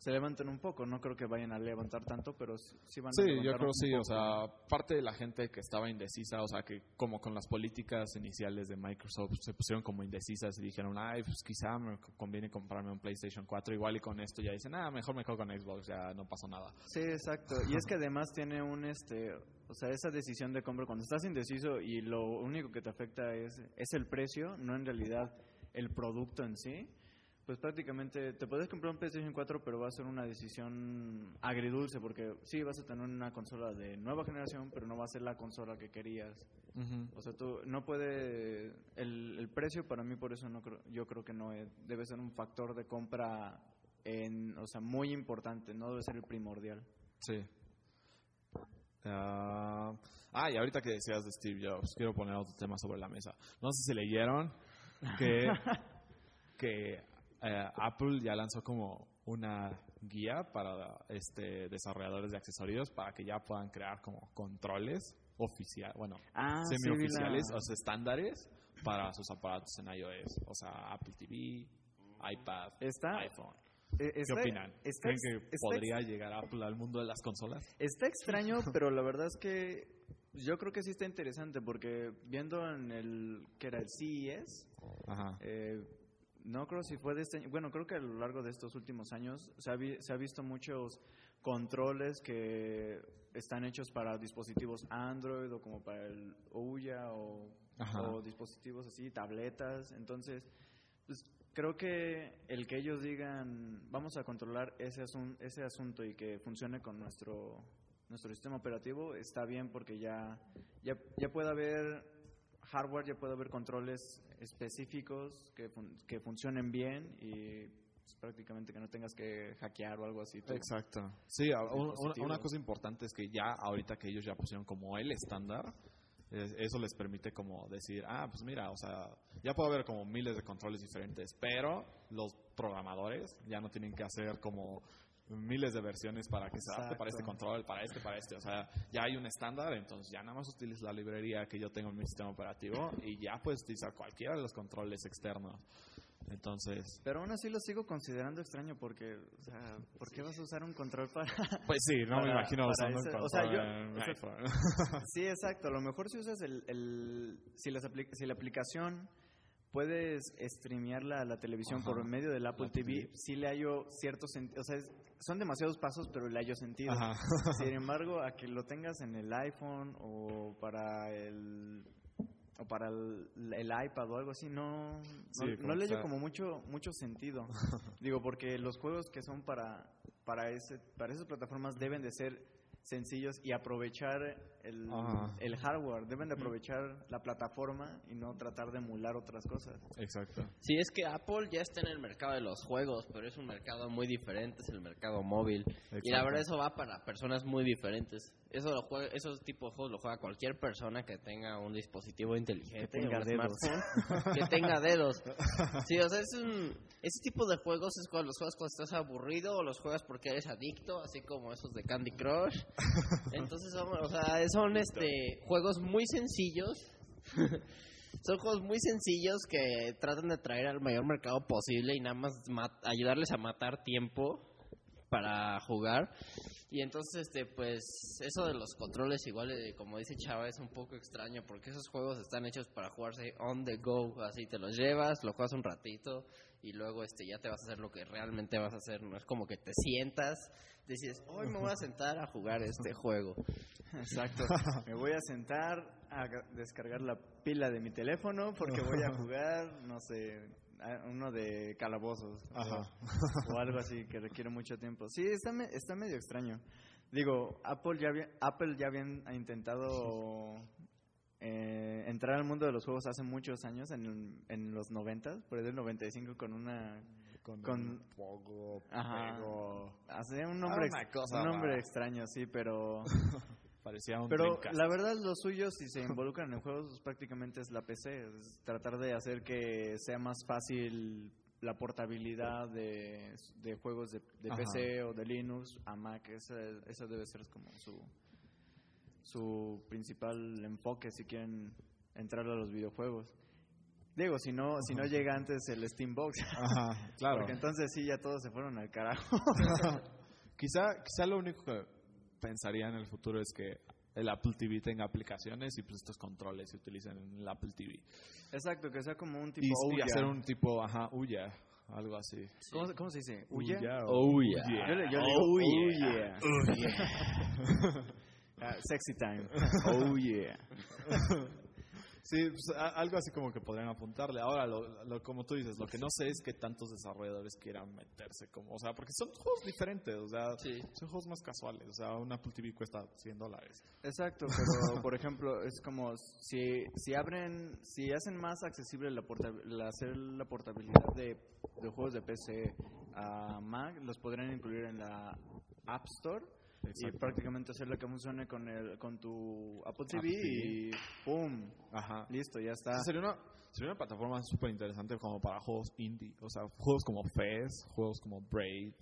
se levanten un poco, no creo que vayan a levantar tanto, pero sí van a Sí, levantar yo creo un sí, o sea, parte de la gente que estaba indecisa, o sea, que como con las políticas iniciales de Microsoft se pusieron como indecisas y dijeron, ay, pues quizá me conviene comprarme un PlayStation 4 igual y con esto ya dicen, ah, mejor me quedo con Xbox, ya no pasó nada. Sí, exacto. Y es que además tiene un, este, o sea, esa decisión de compra, cuando estás indeciso y lo único que te afecta es, es el precio, no en realidad el producto en sí, pues prácticamente te puedes comprar un PlayStation 4, pero va a ser una decisión agridulce, porque sí, vas a tener una consola de nueva generación, pero no va a ser la consola que querías. O sea, tú no puede, el, el precio para mí por eso no creo, yo creo que no es- debe ser un factor de compra en, o sea, muy importante, no debe ser el primordial. Sí. Ah, ah, y ahorita que decías de Steve Jobs, quiero poner otro tema sobre la mesa. No sé si leyeron que, que eh, Apple ya lanzó como una guía para este desarrolladores de accesorios para que ya puedan crear como controles oficiales, bueno, Ah, semi-oficiales, o sea, estándares para sus aparatos en iOS, o sea, Apple TV, iPad, Está- iPhone. Eh, ¿Qué está- opinan? está ¿Creen que está podría llegar Apple al mundo de las consolas? Está extraño, pero la verdad es que yo creo que sí está interesante porque viendo en el que era el CES, Ajá. eh, no creo si fue de este año, bueno, creo que a lo largo de estos últimos años se ha, vi- se ha visto muchos controles que están hechos para dispositivos Android o como para el Ouya o, dispositivos así, tabletas, entonces pues creo que el que ellos digan vamos a controlar ese, asun- ese asunto y que funcione con nuestro nuestro sistema operativo está bien porque ya ya, ya puede haber hardware, ya puede haber controles específicos que, fun- que funcionen bien y pues, prácticamente que no tengas que hackear o algo así. Exacto. Sí, un- una, una cosa importante es que ya ahorita que ellos ya pusieron como el estándar, es- eso les permite como decir, ah, pues mira, o sea, ya puede haber como miles de controles diferentes, pero los programadores ya no tienen que hacer como miles de versiones para que se adapte para este control, para este, para este. O sea, ya hay un estándar, entonces ya nada más utilizas la librería que yo tengo en mi sistema operativo y ya puedes utilizar cualquiera de los controles externos. Entonces, Pero aún así lo sigo considerando extraño porque, o sea, ¿por qué vas a usar un control para...? pues sí, no me imagino usando un ese- o sea, control yo- o sea, sí, exacto. A lo mejor si usas el... el si, las si la aplicación puedes streamearla a la televisión Ajá. por medio del Apple TV, TV. sí le hallo cierto sentido. O sea, es- son demasiados pasos, pero le hallo sentido. Ajá. Sin embargo, a que lo tengas en el iPhone o para el o para el, el iPad o algo así, no, no, Sí, no le hallo como mucho mucho sentido. Digo, porque los juegos que son para para ese para esas plataformas deben de ser sencillos y aprovechar el, el hardware, deben de aprovechar la plataforma y no tratar de emular otras cosas. Exacto. Sí, es que Apple ya está en el mercado de los juegos, pero es un mercado muy diferente, es el mercado móvil. Y la verdad eso va para personas muy diferentes. Eso lo juega, esos tipos de juegos lo juega cualquier persona que tenga un dispositivo inteligente, Que tenga un dedos. smartphone, que tenga dedos. Sí, o sea, es un, ese tipo de juegos es cuando los juegas cuando estás aburrido o los juegas porque eres adicto, así como esos de Candy Crush. Entonces, son, o sea, son este juegos muy sencillos. Son juegos muy sencillos que tratan de traer al mayor mercado posible y nada más ayudarles a matar tiempo para jugar. Y entonces, este, pues, eso de los controles, igual, eh, como dice Chava, es un poco extraño porque esos juegos están hechos para jugarse on the go. Así te los llevas, lo juegas un ratito y luego este, ya te vas a hacer lo que realmente vas a hacer. No es como que te sientas, decides, hoy me voy a sentar a jugar este juego. Exacto. Me voy a sentar a ga- descargar la pila de mi teléfono porque voy a jugar, no sé, uno de calabozos o- Ajá. o, algo así que requiere mucho tiempo. Sí, está, me- está medio extraño. Digo, Apple ya había, Apple ya habían intentado eh, entrar al mundo de los juegos hace muchos años, en, en los 90, por ahí del 95 con una... Con, Con- poco, Ajá. pego. Hace un nombre, ex- cosa un nombre extraño, sí, pero... Parecía un Pero Dreamcast. la verdad, lo suyo, si se involucran en juegos, pues, prácticamente es la PC. Es tratar de hacer que sea más fácil la portabilidad de, de juegos de, de. PC o de Linux a Mac. Ese, eso debe ser como su, su principal enfoque si quieren entrar a los videojuegos. Digo, si no, si no llega antes el Steambox, Ajá, claro. porque entonces sí, ya todos se fueron al carajo. quizá, quizá lo único que pensaría en el futuro es que el Apple TV tenga aplicaciones y pues estos controles se utilicen en el Apple TV. Exacto, que sea como un tipo Y, hacer un tipo, ajá, Uya, algo así. ¿Cómo, se- cómo se dice? ¿Uya? Uya o- Oh, yeah. Uya. Yo le, yo le digo. Ah, sexy time. Oh, yeah. Sí, pues, a- algo así como que podrían apuntarle. Ahora, lo, lo- como tú dices, lo que no sé es que tantos desarrolladores quieran meterse como, o sea, porque son juegos diferentes, o sea, Sí. son juegos más casuales, o sea, un Apple TV cuesta 100 dólares. Exacto, pero por ejemplo, es como si, si abren, si hacen más accesible la, porta- la- hacer la portabilidad de, de juegos de PC a Mac, los podrían incluir en la App Store y prácticamente hacerla que funcione con el con tu Apple TV, Apple TV. y ¡pum! Ajá. Listo, ya está. Sería una, sería una plataforma súper interesante como para juegos indie. O sea, juegos como Fez, juegos como Braid.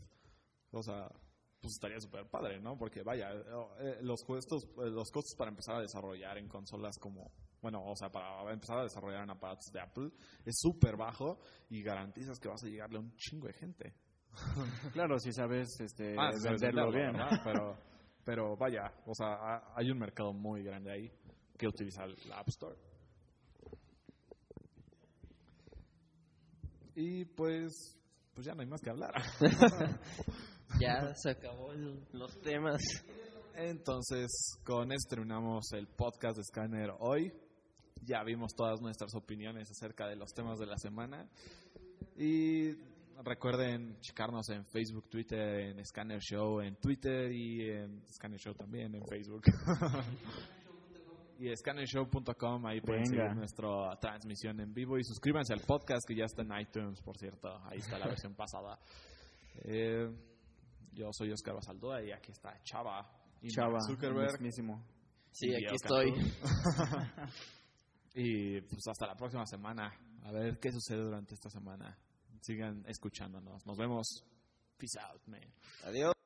O sea, pues estaría súper padre, ¿no? Porque vaya, eh, los, costos, eh, los costos para empezar a desarrollar en consolas como... Bueno, o sea, para empezar a desarrollar en aparatos de Apple es súper bajo y garantizas que vas a llegarle a un chingo de gente. Claro, si sabes este, Ah, venderlo bien. ¿verdad? Pero, pero vaya, o sea, ha- hay un mercado muy grande ahí que utiliza la App Store. Y pues, pues ya no hay más que hablar. Ya se acabó el- los temas. Entonces, con esto terminamos el podcast de Scanner hoy. Ya vimos todas nuestras opiniones acerca de los temas de la semana. Y recuerden checarnos en Facebook, Twitter, en Scanner Show, en Twitter y en Scanner Show también en Facebook. Y scannershow.com, ahí pueden Venga. seguir nuestra transmisión en vivo. Y suscríbanse al podcast que ya está en iTunes, por cierto. Ahí está la versión pasada. Eh, yo soy Oscar Basaldúa y aquí está Chava. Y Chava, Zuckerberg. mismísimo. Sí, Y aquí estoy. Y pues hasta la próxima semana. A ver qué sucede durante esta semana. Sigan escuchándonos. Nos vemos. Peace out, man. Adiós.